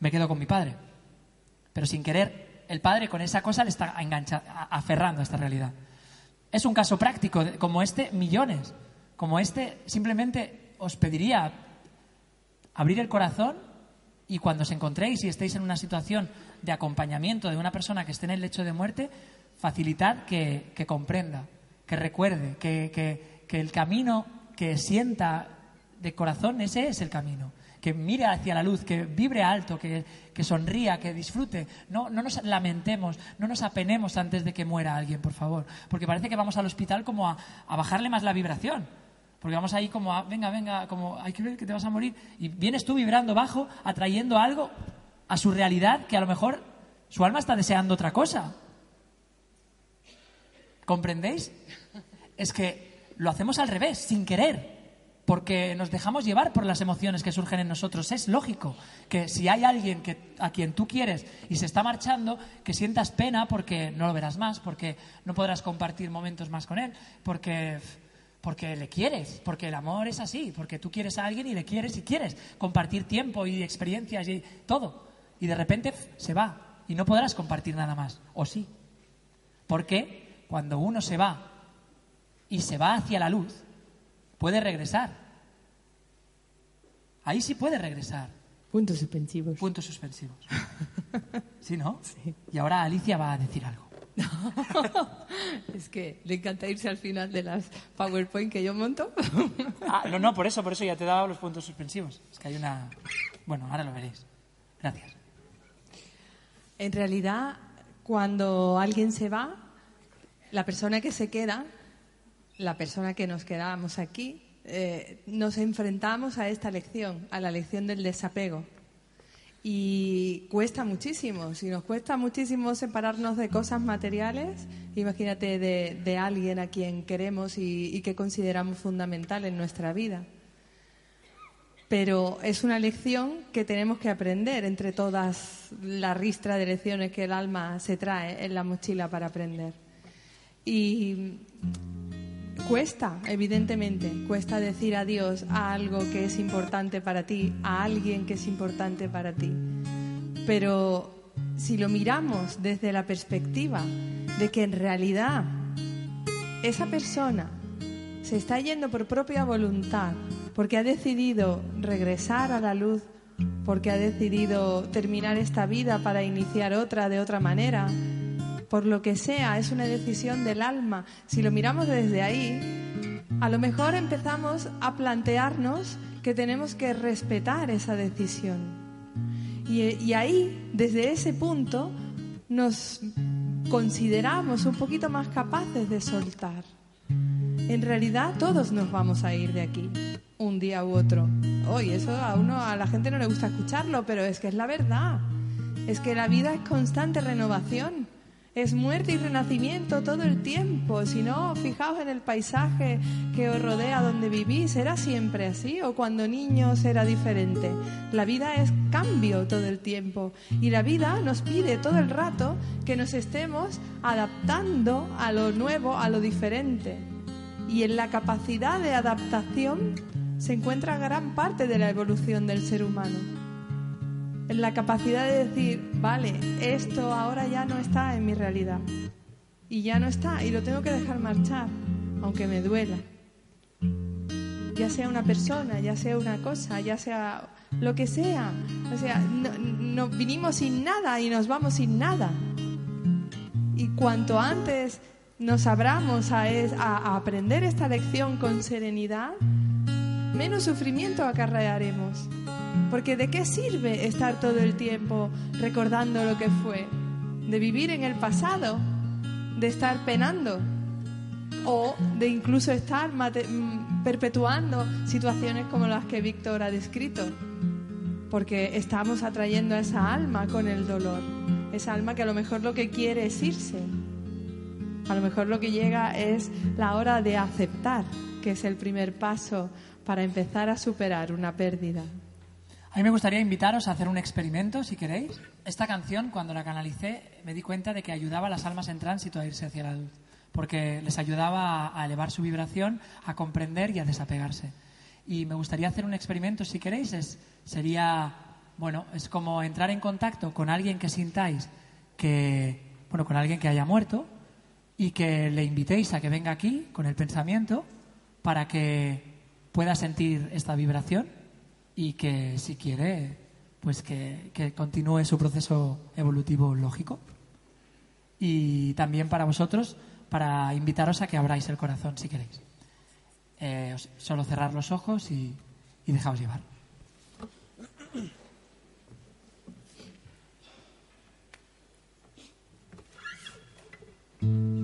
me quedo con mi padre. Pero sin querer, el padre con esa cosa le está engancha, aferrando a esta realidad. Es un caso práctico, como este, millones. Como este, simplemente os pediría abrir el corazón y cuando os encontréis y estéis en una situación de acompañamiento de una persona que esté en el lecho de muerte, facilitar que, que comprenda, que recuerde, que, que- que el camino que sienta de corazón, ese es el camino. Que mire hacia la luz, que vibre alto, que, que sonría, que disfrute. No, no nos lamentemos, no nos apenemos antes de que muera alguien, por favor. Porque parece que vamos al hospital como a, a bajarle más la vibración. Porque vamos ahí como venga, venga, como hay que ver que te vas a morir. Y vienes tú vibrando bajo, atrayendo algo a su realidad que a lo mejor su alma está deseando otra cosa. ¿Comprendéis? Es que lo hacemos al revés, sin querer, porque nos dejamos llevar por las emociones que surgen en nosotros. Es lógico que si hay alguien que, a quien tú quieres y se está marchando, que sientas pena porque no lo verás más, porque no podrás compartir momentos más con él, porque porque le quieres, porque el amor es así, porque tú quieres a alguien y le quieres y quieres compartir tiempo y experiencias y todo. Y de repente se va y no podrás compartir nada más, o sí. Porque cuando uno se va y se va hacia la luz, puede regresar. Ahí sí puede regresar. Puntos suspensivos. Puntos suspensivos. ¿Sí, no? Y ahora Alicia va a decir algo. es que le encanta irse al final de las PowerPoint que yo monto. Ah, no, no, por eso, por eso ya te he dado los puntos suspensivos. Es que hay una... Bueno, ahora lo veréis. Gracias. En realidad, cuando alguien se va, la persona que se queda, la persona que nos quedamos aquí, eh, nos enfrentamos a esta lección, a la lección del desapego. Y cuesta muchísimo. Si nos cuesta muchísimo separarnos de cosas materiales, imagínate de, de alguien a quien queremos y, que consideramos fundamental en nuestra vida. Pero es una lección que tenemos que aprender entre todas la ristra de lecciones que el alma se trae en la mochila para aprender. Y cuesta, evidentemente, cuesta decir adiós a algo que es importante para ti, a alguien que es importante para ti. Pero si lo miramos desde la perspectiva de que en realidad esa persona se está yendo por propia voluntad, porque ha decidido regresar a la luz, porque ha decidido terminar esta vida para iniciar otra de otra manera, por lo que sea, es una decisión del alma. Si lo miramos desde ahí, a lo mejor empezamos a plantearnos que tenemos que respetar esa decisión. Y, y ahí, desde ese punto, nos consideramos un poquito más capaces de soltar. En realidad todos nos vamos a ir de aquí, un día u otro. Hoy eso a uno a la gente no le gusta escucharlo, pero es que es la verdad. Es que la vida es constante renovación. Es muerte y renacimiento todo el tiempo. Si no, fijaos en el paisaje que os rodea donde vivís. ¿Era siempre así o cuando niños era diferente? La vida es cambio todo el tiempo. Y la vida nos pide todo el rato que nos estemos adaptando a lo nuevo, a lo diferente. Y en la capacidad de adaptación se encuentra gran parte de la evolución del ser humano. En la capacidad de decir, vale, esto ahora ya no está en mi realidad. Y ya no está, y lo tengo que dejar marchar, aunque me duela. Ya sea una persona, ya sea una cosa, ya sea lo que sea. O sea, no, vinimos sin nada y nos vamos sin nada. Y cuanto antes nos abramos a, a- a aprender esta lección con serenidad, menos sufrimiento acarrearemos. Porque ¿de qué sirve estar todo el tiempo recordando lo que fue? ¿De vivir en el pasado? ¿De estar penando? ¿O de incluso estar mm, perpetuando situaciones como las que Víctor ha descrito? Porque estamos atrayendo a esa alma con el dolor. Esa alma que a lo mejor lo que quiere es irse. A lo mejor lo que llega es la hora de aceptar, que es el primer paso para empezar a superar una pérdida. A mí me gustaría invitaros a hacer un experimento, si queréis. Esta canción, cuando la canalicé, me di cuenta de que ayudaba a las almas en tránsito a irse hacia la luz, porque les ayudaba a, elevar su vibración, a comprender y a desapegarse. Y me gustaría hacer un experimento, si queréis, es, sería, bueno, es como entrar en contacto con alguien que sintáis que, bueno, con alguien que haya muerto y que le invitéis a que venga aquí con el pensamiento para que pueda sentir esta vibración y que si quiere, pues que, que continúe su proceso evolutivo lógico. Y también para vosotros, para invitaros a que abráis el corazón si queréis. Eh, solo cerrar los ojos y, y llevar.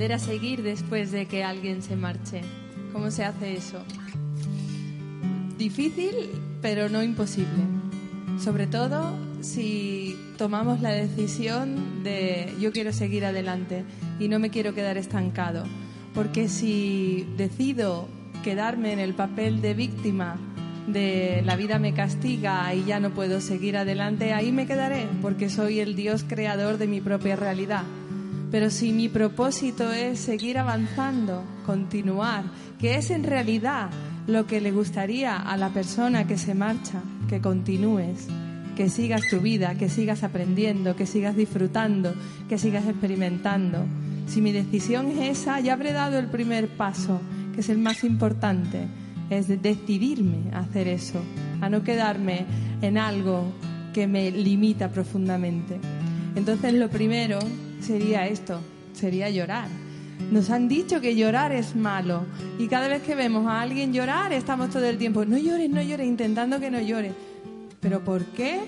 Aprender a seguir después de que alguien se marche. ¿Cómo se hace eso? Difícil, pero no imposible. Sobre todo si tomamos la decisión de yo quiero seguir adelante y no me quiero quedar estancado. Porque si decido quedarme en el papel de víctima de la vida me castiga y ya no puedo seguir adelante, ahí me quedaré porque soy el Dios creador de mi propia realidad. Pero si mi propósito es seguir avanzando, continuar, que es en realidad lo que le gustaría a la persona que se marcha, que continúes, que sigas tu vida, que sigas aprendiendo, que sigas disfrutando, que sigas experimentando. Si mi decisión es esa, ya habré dado el primer paso, que es el más importante, es de decidirme a hacer eso, a no quedarme en algo que me limita profundamente. Entonces lo primero sería esto, sería llorar. Nos han dicho que llorar es malo y cada vez que vemos a alguien llorar estamos todo el tiempo, no llores, no llores, intentando que no llore. ¿Pero por qué?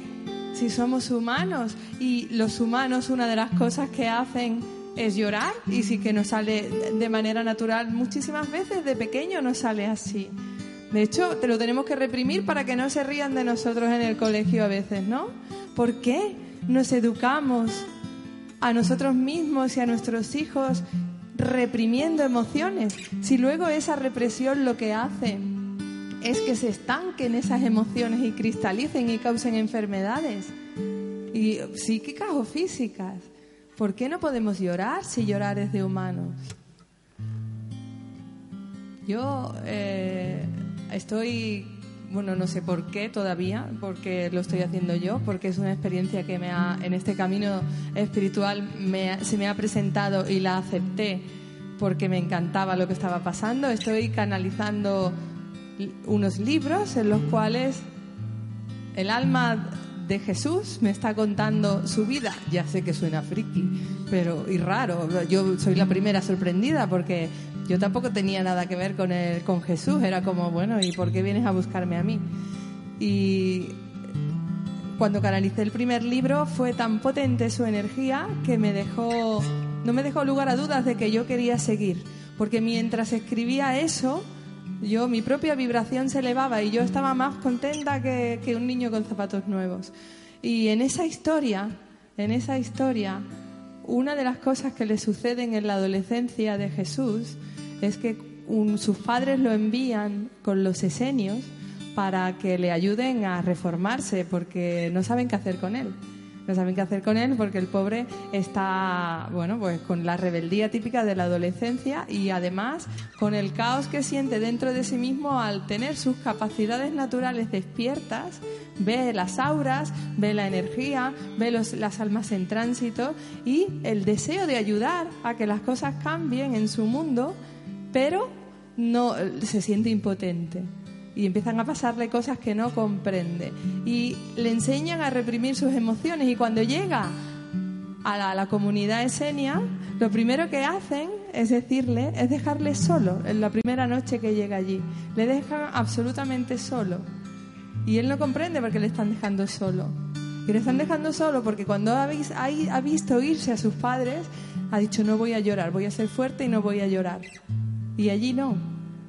Si somos humanos y los humanos una de las cosas que hacen es llorar y sí que nos sale de manera natural muchísimas veces de pequeño nos sale así. De hecho, te lo tenemos que reprimir para que no se rían de nosotros en el colegio a veces, ¿no? ¿Por qué nos educamos a nosotros mismos y a nuestros hijos reprimiendo emociones? Si luego esa represión lo que hace es que se estanquen esas emociones y cristalicen y causen enfermedades y psíquicas o físicas. ¿Por qué no podemos llorar si llorar es de humanos? Yo eh, estoy, bueno, no sé por qué todavía, porque lo estoy haciendo yo, porque es una experiencia que me ha, en este camino espiritual me- se me ha presentado y la acepté porque me encantaba lo que estaba pasando. Estoy canalizando li- unos libros en los cuales el alma de Jesús me está contando su vida. Ya sé que suena friki, pero y raro. Yo soy la primera sorprendida porque yo tampoco tenía nada que ver con el, con Jesús. Era como, bueno, ¿y por qué vienes a buscarme a mí? Y cuando canalicé el primer libro fue tan potente su energía que me dejó no me dejó lugar a dudas de que yo quería seguir, porque mientras escribía eso, yo mi propia vibración se elevaba y yo estaba más contenta que, que un niño con zapatos nuevos. Y en esa historia, en esa historia, una de las cosas que le suceden en la adolescencia de Jesús es que un- sus padres lo envían con los esenios para que le ayuden a reformarse porque no saben qué hacer con él. No saben qué hacer con él porque el pobre está, bueno, pues con la rebeldía típica de la adolescencia y además con el caos que siente dentro de sí mismo al tener sus capacidades naturales despiertas, ve las auras, ve la energía, ve los- las almas en tránsito y el deseo de ayudar a que las cosas cambien en su mundo, pero no se siente impotente. Y empiezan a pasarle cosas que no comprende. Y le enseñan a reprimir sus emociones. Y cuando llega a la, comunidad esenia lo primero que hacen es decirle es dejarle solo en la primera noche que llega allí. Le dejan absolutamente solo. Y él no comprende por qué le están dejando solo. Y le están dejando solo porque cuando ha visto irse a sus padres ha dicho no voy a llorar voy a ser fuerte y no voy a llorar y allí no.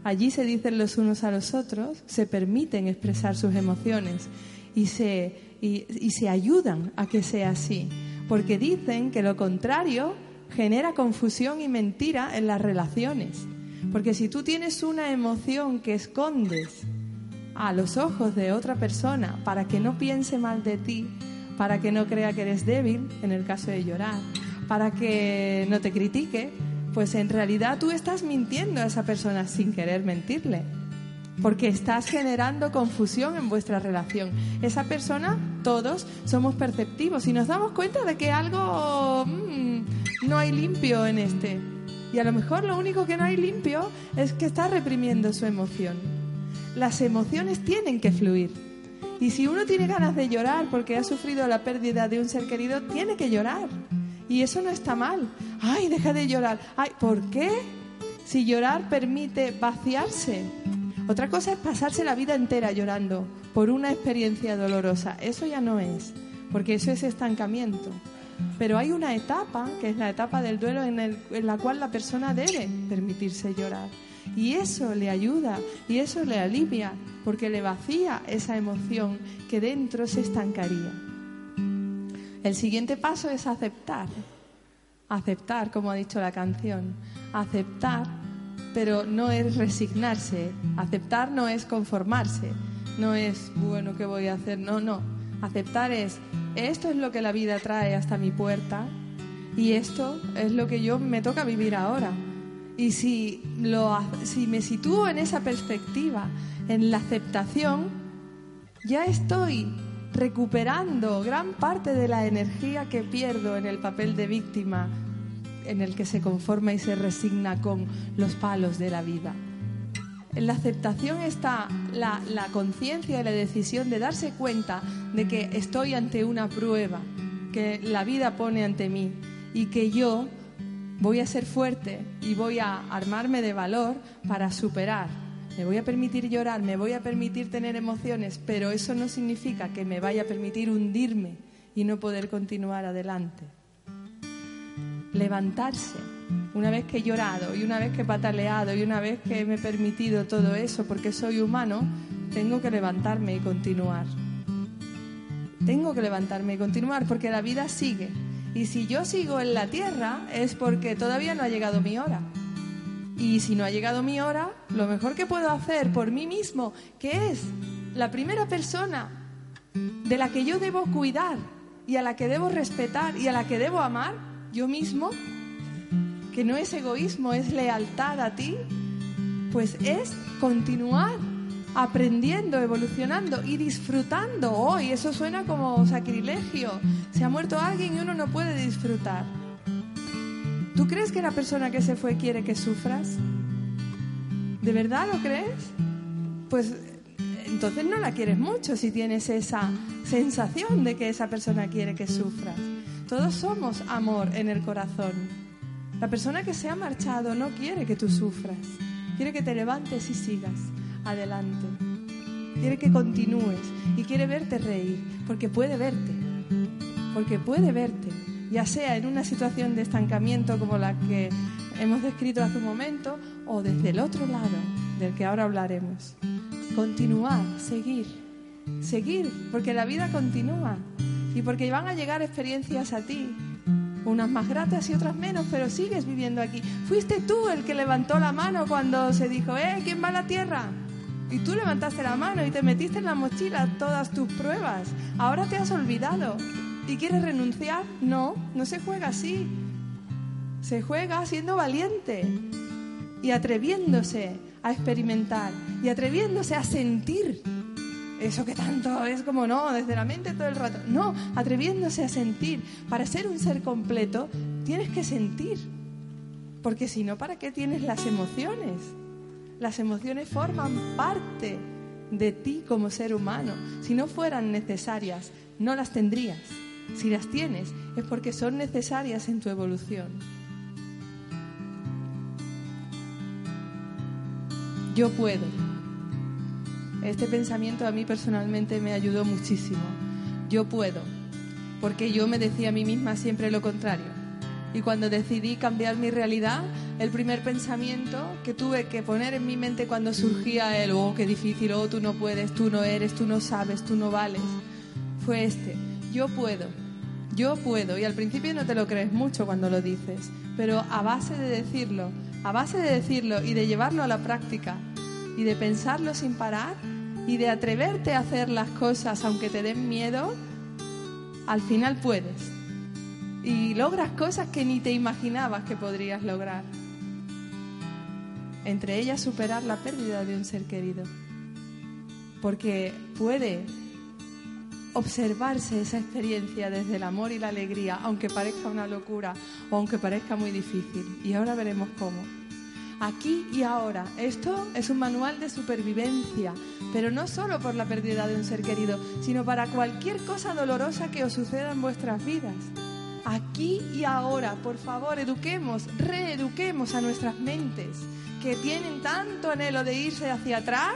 Allí se dicen los unos a los otros, se permiten expresar sus emociones y se, y, y se ayudan a que sea así. Porque dicen que lo contrario genera confusión y mentira en las relaciones. Porque si tú tienes una emoción que escondes a los ojos de otra persona para que no piense mal de ti, para que no crea que eres débil, en el caso de llorar, para que no te critique, pues en realidad tú estás mintiendo a esa persona sin querer mentirle. Porque estás generando confusión en vuestra relación. Esa persona, todos, somos perceptivos y nos damos cuenta de que algo mm, no hay limpio en este. Y a lo mejor lo único que no hay limpio es que está reprimiendo su emoción. Las emociones tienen que fluir. Y si uno tiene ganas de llorar porque ha sufrido la pérdida de un ser querido, tiene que llorar. Y eso no está mal. Ay, deja de llorar. Ay, ¿por qué? Si llorar permite vaciarse. Otra cosa es pasarse la vida entera llorando por una experiencia dolorosa. Eso ya no es, porque eso es estancamiento. Pero hay una etapa, que es la etapa del duelo, en, en la cual la persona debe permitirse llorar. Y eso le ayuda y eso le alivia, porque le vacía esa emoción que dentro se estancaría. El siguiente paso es aceptar. Aceptar, como ha dicho la canción. Aceptar, pero no es resignarse. Aceptar no es conformarse. No es, bueno, ¿qué voy a hacer? No, no. Aceptar es, esto es lo que la vida trae hasta mi puerta y esto es lo que yo me toca vivir ahora. Y si, lo, si me sitúo en esa perspectiva, en la aceptación, ya estoy recuperando gran parte de la energía que pierdo en el papel de víctima en el que se conforma y se resigna con los palos de la vida. En la aceptación está la, la conciencia y la decisión de darse cuenta de que estoy ante una prueba que la vida pone ante mí y que yo voy a ser fuerte y voy a armarme de valor para superar me voy a permitir llorar, me voy a permitir tener emociones, pero eso no significa que me vaya a permitir hundirme y no poder continuar adelante. Levantarse. Una vez que he llorado y una vez que he pataleado y una vez que me he permitido todo eso porque soy humano, tengo que levantarme y continuar. Tengo que levantarme y continuar porque la vida sigue. Y si yo sigo en la tierra es porque todavía no ha llegado mi hora. Y si no ha llegado mi hora, lo mejor que puedo hacer por mí mismo, que es la primera persona de la que yo debo cuidar y a la que debo respetar y a la que debo amar, yo mismo, que no es egoísmo, es lealtad a ti, pues es continuar aprendiendo, evolucionando y disfrutando hoy. eso suena como sacrilegio. Se ha muerto alguien y uno no puede disfrutar. ¿Tú crees que la persona que se fue quiere que sufras? ¿De verdad lo crees? Pues entonces no la quieres mucho si tienes esa sensación de que esa persona quiere que sufras. Todos somos amor en el corazón. La persona que se ha marchado no quiere que tú sufras. Quiere que te levantes y sigas adelante. Quiere que continúes y quiere verte reír, porque puede verte. Porque puede verte ya sea en una situación de estancamiento como la que hemos descrito hace un momento o desde el otro lado del que ahora hablaremos. Continuar, seguir, seguir, porque la vida continúa y porque van a llegar experiencias a ti, unas más gratas y otras menos, pero sigues viviendo aquí. Fuiste tú el que levantó la mano cuando se dijo, eh, ¿quién va a la tierra? Y tú levantaste la mano y te metiste en la mochila todas tus pruebas. Ahora te has olvidado ¿Y quieres renunciar? No, no se juega así. Se juega siendo valiente y atreviéndose a experimentar y atreviéndose a sentir. Eso que tanto es como no, desde la mente todo el rato. No, atreviéndose a sentir. Para ser un ser completo tienes que sentir. Porque si no, ¿para qué tienes las emociones? Las emociones forman parte de ti como ser humano. Si no fueran necesarias, no las tendrías. Si las tienes es porque son necesarias en tu evolución. Yo puedo. Este pensamiento a mí personalmente me ayudó muchísimo. Yo puedo. Porque yo me decía a mí misma siempre lo contrario. Y cuando decidí cambiar mi realidad, el primer pensamiento que tuve que poner en mi mente cuando surgía el, oh, qué difícil, oh, tú no puedes, tú no eres, tú no sabes, tú no vales, fue este yo puedo. yo puedo. Y al principio no te lo crees mucho cuando lo dices, pero a base de decirlo, a base de decirlo y de llevarlo a la práctica y de pensarlo sin parar y de atreverte a hacer las cosas aunque te den miedo, al final puedes. Y logras cosas que ni te imaginabas que podrías lograr. Entre ellas superar la pérdida de un ser querido. Porque puede observarse esa experiencia desde el amor y la alegría, aunque parezca una locura o aunque parezca muy difícil. Y ahora veremos cómo. Aquí y ahora. Esto es un manual de supervivencia, pero no solo por la pérdida de un ser querido, sino para cualquier cosa dolorosa que os suceda en vuestras vidas. Aquí y ahora, por favor, eduquemos, reeduquemos a nuestras mentes que tienen tanto anhelo de irse hacia atrás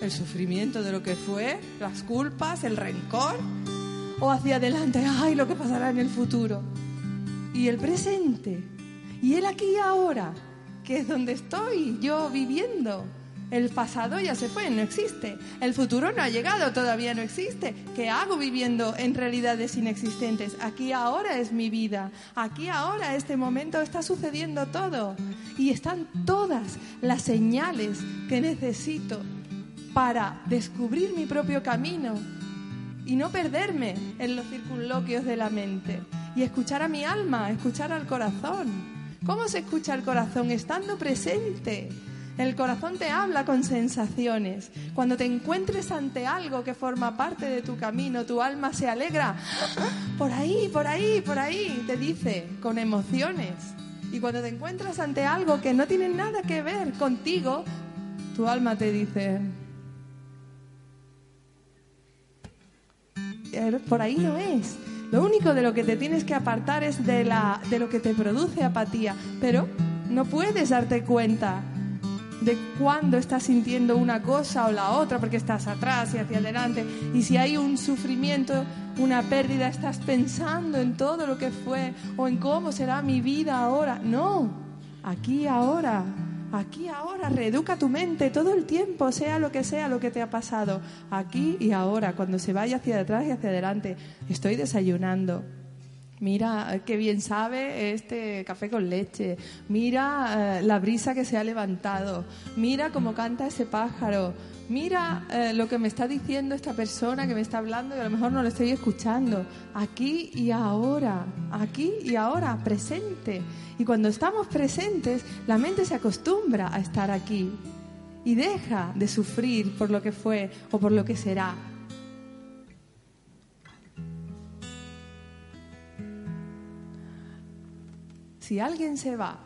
el sufrimiento de lo que fue, las culpas, el rencor, o hacia adelante, ay, lo que pasará en el futuro. Y el presente, y el aquí y ahora, que es donde estoy yo viviendo. El pasado ya se fue, no existe. El futuro no ha llegado, todavía no existe. ¿Qué hago viviendo en realidades inexistentes? Aquí ahora es mi vida. Aquí ahora, este momento, está sucediendo todo. Y están todas las señales que necesito para descubrir mi propio camino y no perderme en los circunloquios de la mente y escuchar a mi alma, escuchar al corazón. ¿Cómo se escucha el corazón? Estando presente. El corazón te habla con sensaciones. Cuando te encuentres ante algo que forma parte de tu camino, tu alma se alegra. Por ahí, por ahí, por ahí, te dice, con emociones. Y cuando te encuentras ante algo que no tiene nada que ver contigo, tu alma te dice, por ahí no es. Lo único de lo que te tienes que apartar es de, la, de lo que te produce apatía, pero no puedes darte cuenta de cuándo estás sintiendo una cosa o la otra, porque estás atrás y hacia adelante. Y si hay un sufrimiento, una pérdida, estás pensando en todo lo que fue o en cómo será mi vida ahora. No, aquí ahora aquí ahora, reeduca tu mente todo el tiempo, sea lo que sea lo que te ha pasado, aquí y ahora, cuando se vaya hacia atrás y hacia adelante. Estoy desayunando. Mira qué bien sabe este café con leche. Mira eh, la brisa que se ha levantado. Mira cómo canta ese pájaro. Mira eh, lo que me está diciendo esta persona que me está hablando y a lo mejor no lo estoy escuchando. Aquí y ahora. Aquí y ahora, presente. Y cuando estamos presentes, la mente se acostumbra a estar aquí y deja de sufrir por lo que fue o por lo que será. Si alguien se va,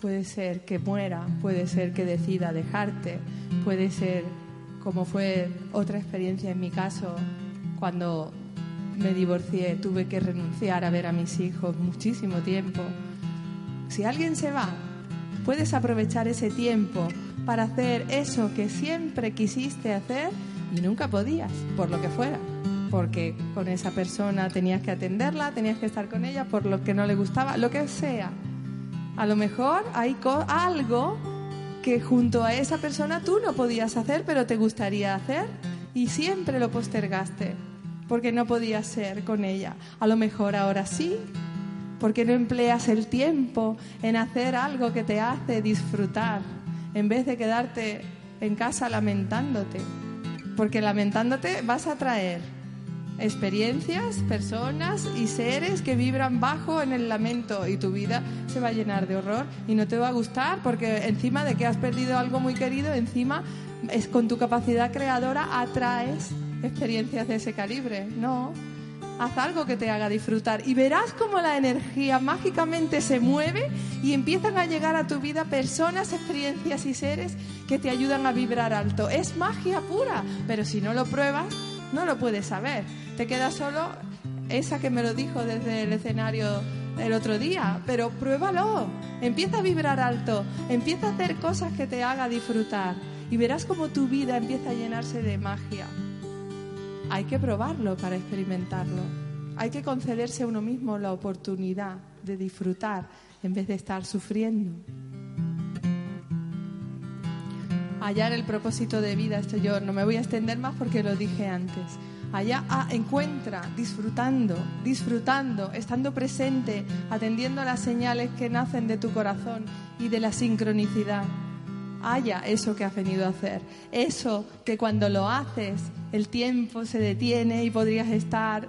puede ser que muera, puede ser que decida dejarte, puede ser como fue otra experiencia en mi caso, cuando me divorcié, tuve que renunciar a ver a mis hijos muchísimo tiempo si alguien se va, puedes aprovechar ese tiempo para hacer eso que siempre quisiste hacer y nunca podías, por lo que fuera. Porque con esa persona tenías que atenderla, tenías que estar con ella por lo que no le gustaba, lo que sea. A lo mejor hay algo que junto a esa persona tú no podías hacer, pero te gustaría hacer y siempre lo postergaste porque no podías ser con ella. A lo mejor ahora sí, ¿Por qué no empleas el tiempo en hacer algo que te hace disfrutar en vez de quedarte en casa lamentándote? Porque lamentándote vas a traer experiencias, personas y seres que vibran bajo en el lamento y tu vida se va a llenar de horror y no te va a gustar porque encima de que has perdido algo muy querido, encima es con tu capacidad creadora atraes experiencias de ese calibre. No, haz algo que te haga disfrutar y verás cómo la energía mágicamente se mueve y empiezan a llegar a tu vida personas, experiencias y seres que te ayudan a vibrar alto. Es magia pura, pero si no lo pruebas, no lo puedes saber. Te queda solo esa que me lo dijo desde el escenario el otro día, pero pruébalo. Empieza a vibrar alto, empieza a hacer cosas que te haga disfrutar y verás cómo tu vida empieza a llenarse de magia hay que probarlo para experimentarlo. Hay que concederse a uno mismo la oportunidad de disfrutar en vez de estar sufriendo. Hallar el propósito de vida, esto yo no me voy a extender más porque lo dije antes. Allá ah, encuentra, disfrutando, disfrutando, estando presente, atendiendo a las señales que nacen de tu corazón y de la sincronicidad. Haya eso que has venido a hacer. Eso que cuando lo haces el tiempo se detiene y podrías estar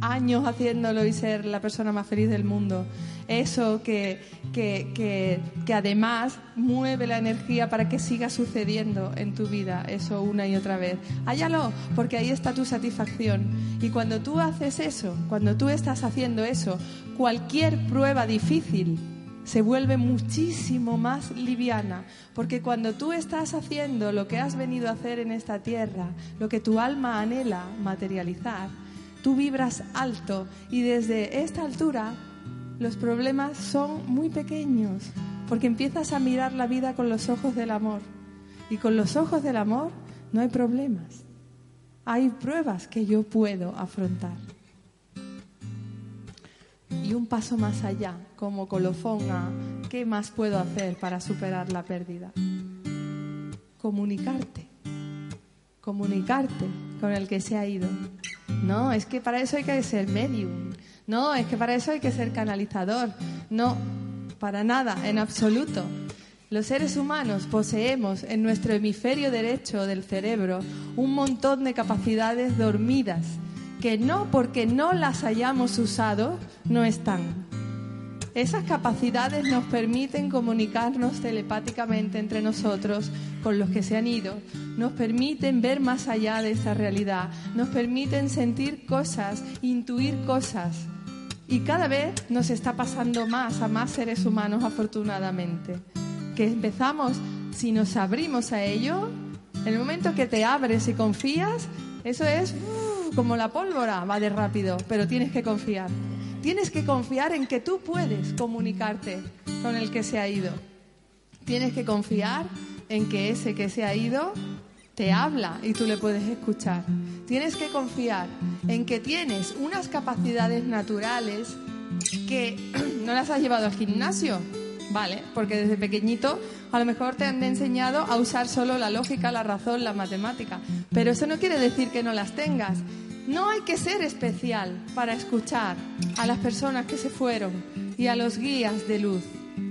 años haciéndolo y ser la persona más feliz del mundo. Eso que, que, además mueve la energía para que siga sucediendo en tu vida, eso una y otra vez. Hállalo, porque ahí está tu satisfacción. Y cuando tú haces eso, cuando tú estás haciendo eso, cualquier prueba difícil se vuelve muchísimo más liviana, porque cuando tú estás haciendo lo que has venido a hacer en esta tierra, lo que tu alma anhela materializar, tú vibras alto y desde esta altura los problemas son muy pequeños, porque empiezas a mirar la vida con los ojos del amor. Y con los ojos del amor no hay problemas. Hay pruebas que yo puedo afrontar. Y un paso más allá, como colofón a qué más puedo hacer para superar la pérdida. Comunicarte. Comunicarte con el que se ha ido. No, es que para eso hay que ser medium. No, es que para eso hay que ser canalizador. No, para nada, en absoluto. Los seres humanos poseemos en nuestro hemisferio derecho del cerebro un montón de capacidades dormidas que no porque no las hayamos usado no están. Esas capacidades nos permiten comunicarnos telepáticamente entre nosotros con los que se han ido, nos permiten ver más allá de esta realidad, nos permiten sentir cosas, intuir cosas. Y cada vez nos está pasando más a más seres humanos, afortunadamente. Que empezamos, si nos abrimos a ello, en el momento que te abres y confías, eso es uh, como la pólvora, va de rápido, pero tienes que confiar. Tienes que confiar en que tú puedes comunicarte con el que se ha ido. Tienes que confiar en que ese que se ha ido te habla y tú le puedes escuchar. Tienes que confiar en que tienes unas capacidades naturales que no las has llevado al gimnasio, ¿vale? Porque desde pequeñito a lo mejor te han enseñado a usar solo la lógica, la razón, la matemática. Pero eso no quiere decir que no las tengas. No hay que ser especial para escuchar a las personas que se fueron y a los guías de luz,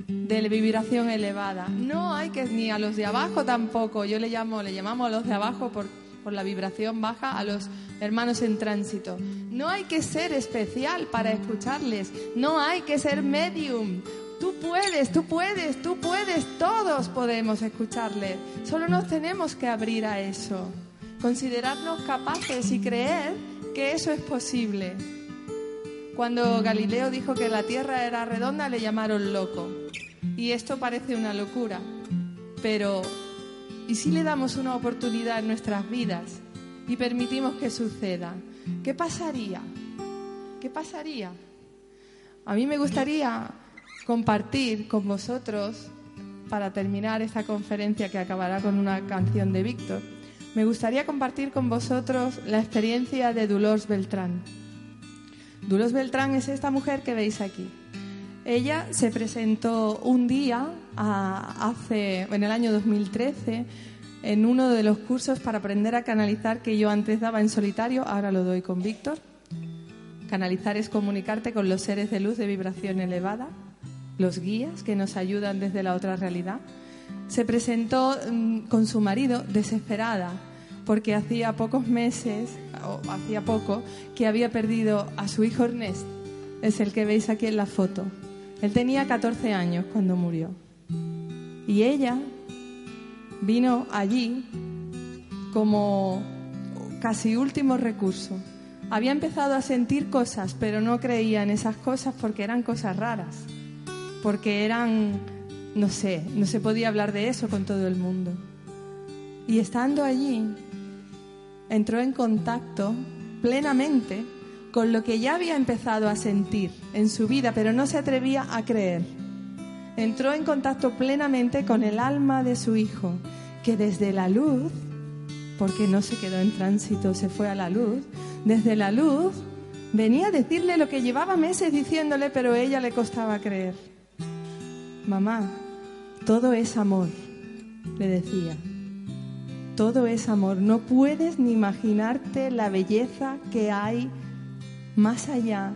de vibración elevada. No hay que ni a los de abajo tampoco. Yo le llamo, le llamamos a los de abajo por, por la vibración baja a los hermanos en tránsito. No hay que ser especial para escucharles. No hay que ser medium. Tú puedes, tú puedes, tú puedes. Todos podemos escucharles. Solo nos tenemos que abrir a eso considerarnos capaces y creer que eso es posible. Cuando Galileo dijo que la Tierra era redonda le llamaron loco. Y esto parece una locura. Pero, ¿y si le damos una oportunidad en nuestras vidas y permitimos que suceda? ¿Qué pasaría? ¿Qué pasaría? A mí me gustaría compartir con vosotros, para terminar esta conferencia que acabará con una canción de Víctor, me gustaría compartir con vosotros la experiencia de Dolores Beltrán. Dolores Beltrán es esta mujer que veis aquí. Ella se presentó un día hace, en el año 2013 en uno de los cursos para aprender a canalizar que yo antes daba en solitario, ahora lo doy con Víctor. Canalizar es comunicarte con los seres de luz de vibración elevada, los guías que nos ayudan desde la otra realidad se presentó mm, con su marido desesperada porque hacía pocos meses, o hacía poco, que había perdido a su hijo Ernest. Es el que veis aquí en la foto. Él tenía 14 años cuando murió. Y ella vino allí como casi último recurso. Había empezado a sentir cosas, pero no creía en esas cosas porque eran cosas raras, porque eran no sé, no se podía hablar de eso con todo el mundo. Y estando allí, entró en contacto plenamente con lo que ya había empezado a sentir en su vida, pero no se atrevía a creer. Entró en contacto plenamente con el alma de su hijo, que desde la luz, porque no se quedó en tránsito, se fue a la luz, desde la luz venía a decirle lo que llevaba meses diciéndole, pero ella le costaba creer. Mamá, todo es amor, le decía. todo es amor. No puedes ni imaginarte la belleza que hay más allá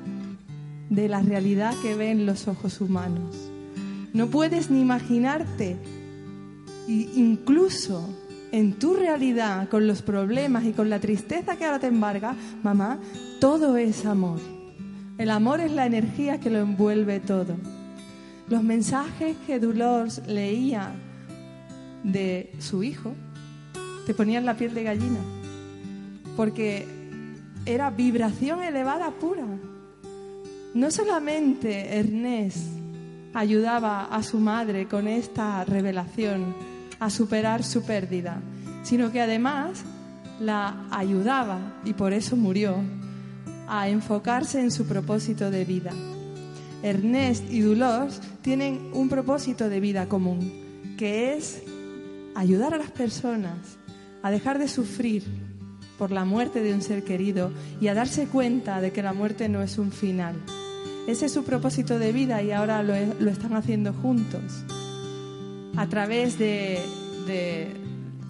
de la realidad que ven los ojos humanos. No puedes ni imaginarte, incluso en tu realidad, con los problemas y con la tristeza que ahora te embarga, mamá, todo es amor. El amor es la energía que lo envuelve todo. Los mensajes que Dolores leía de su hijo te ponían la piel de gallina, porque era vibración elevada pura. No solamente Ernest ayudaba a su madre con esta revelación a superar su pérdida, sino que además la ayudaba, y por eso murió, a enfocarse en su propósito de vida. Ernest y Dolores tienen un propósito de vida común, que es ayudar a las personas a dejar de sufrir por la muerte de un ser querido y a darse cuenta de que la muerte no es un final. Ese es su propósito de vida y ahora lo, están haciendo juntos a través de, de,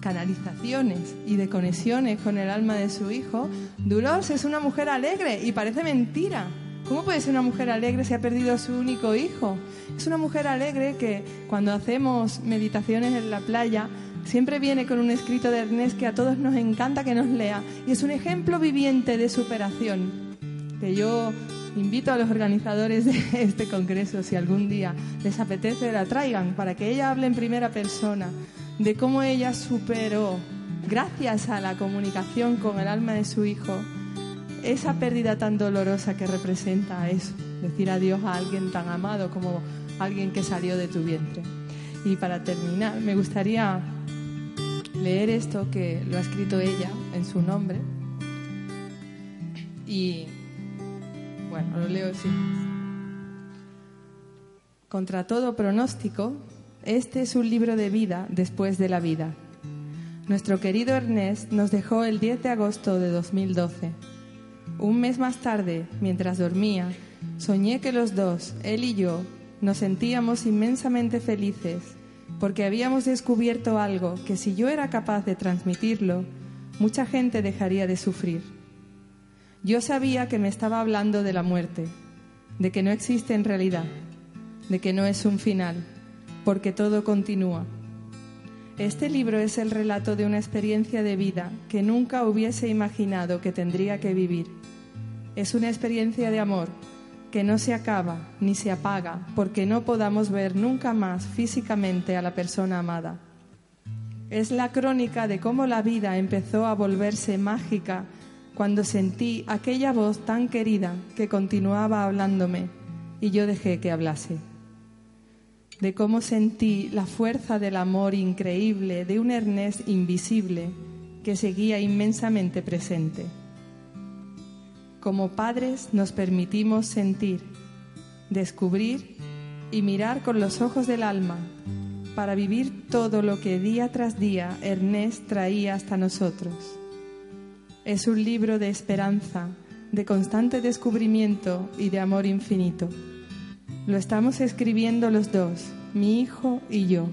canalizaciones y de conexiones con el alma de su hijo. Dolores es una mujer alegre y parece mentira. ¿Cómo puede ser una mujer alegre si ha perdido a su único hijo? Es una mujer alegre que cuando hacemos meditaciones en la playa siempre viene con un escrito de Ernest que a todos nos encanta que nos lea y es un ejemplo viviente de superación que yo invito a los organizadores de este congreso, si algún día les apetece, la traigan para que ella hable en primera persona de cómo ella superó, gracias a la comunicación con el alma de su hijo, esa pérdida tan dolorosa que representa eso, decir adiós a alguien tan amado como alguien que salió de tu vientre. Y para terminar, me gustaría leer esto que lo ha escrito ella en su nombre. Y bueno, lo leo así. Contra todo pronóstico, este es un libro de vida después de la vida. Nuestro querido Ernest nos dejó el 10 de agosto de 2012. Un mes más tarde, mientras dormía, soñé que los dos, él y yo, nos sentíamos inmensamente felices porque habíamos descubierto algo que si yo era capaz de transmitirlo, mucha gente dejaría de sufrir. Yo sabía que me estaba hablando de la muerte, de que no existe en realidad, de que no es un final, porque todo continúa. Este libro es el relato de una experiencia de vida que nunca hubiese imaginado que tendría que vivir. Es una experiencia de amor que no se acaba ni se apaga porque no podamos ver nunca más físicamente a la persona amada. Es la crónica de cómo la vida empezó a volverse mágica cuando sentí aquella voz tan querida que continuaba hablándome y yo dejé que hablase. De cómo sentí la fuerza del amor increíble de un Ernest invisible que seguía inmensamente presente. Como padres nos permitimos sentir, descubrir y mirar con los ojos del alma para vivir todo lo que día tras día Ernest traía hasta nosotros es un libro de esperanza, de constante descubrimiento y de amor infinito. Lo estamos escribiendo los dos, mi hijo y yo.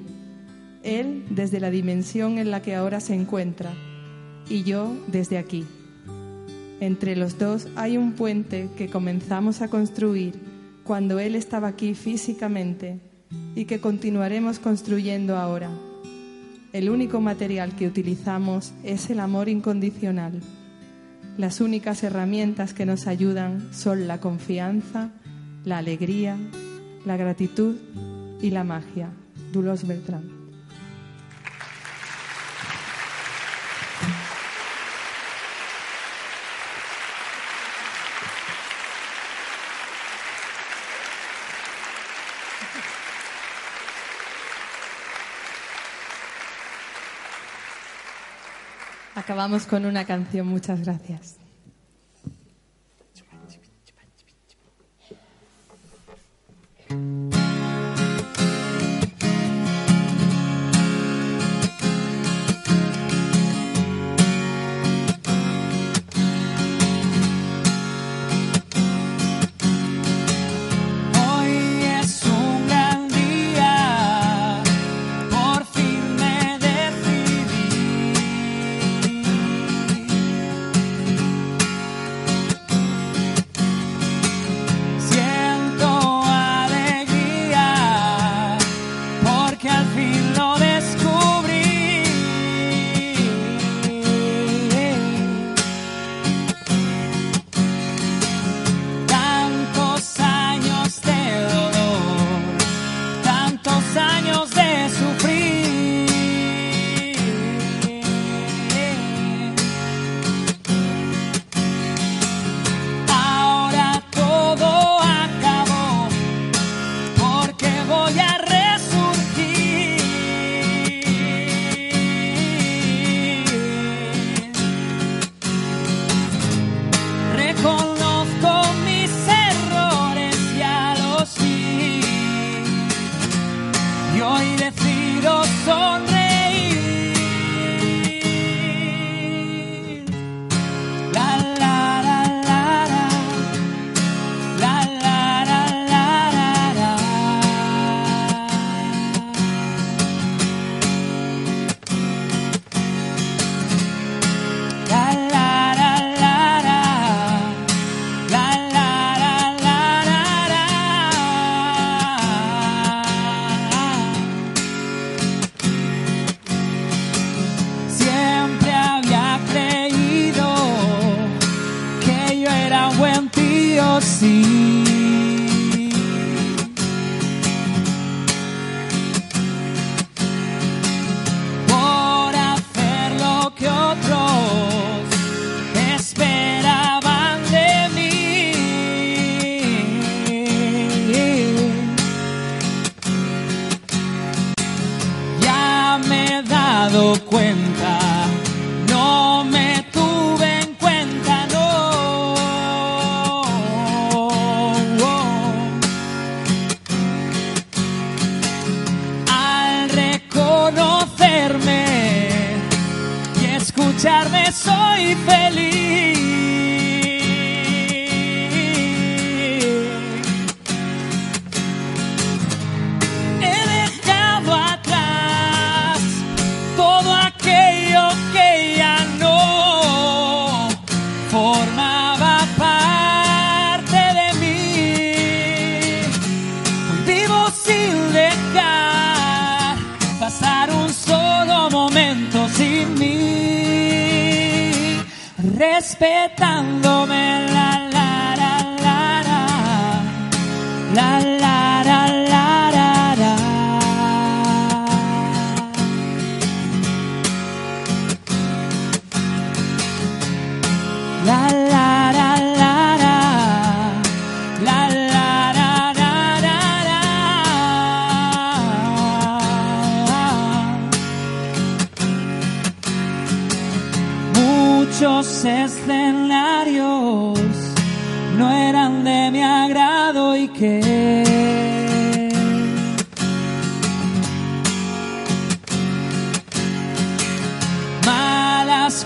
Él desde la dimensión en la que ahora se encuentra y yo desde aquí. Entre los dos hay un puente que comenzamos a construir cuando Él estaba aquí físicamente y que continuaremos construyendo ahora. El único material que utilizamos es el amor incondicional. Las únicas herramientas que nos ayudan son la confianza, la alegría, la gratitud y la magia. Dulos Beltrán. acabamos con una canción. Muchas gracias.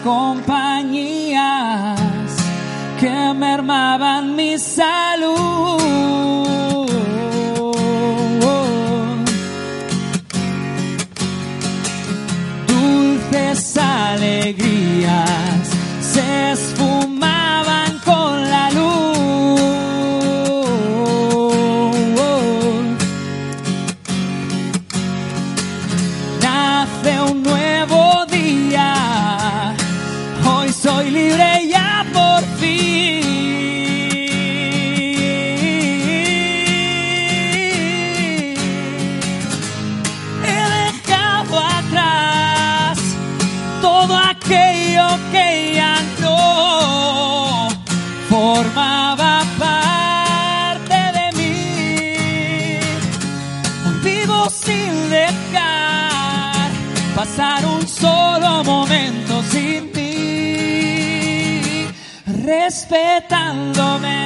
Compañías que mermaban mi salud. respetándome.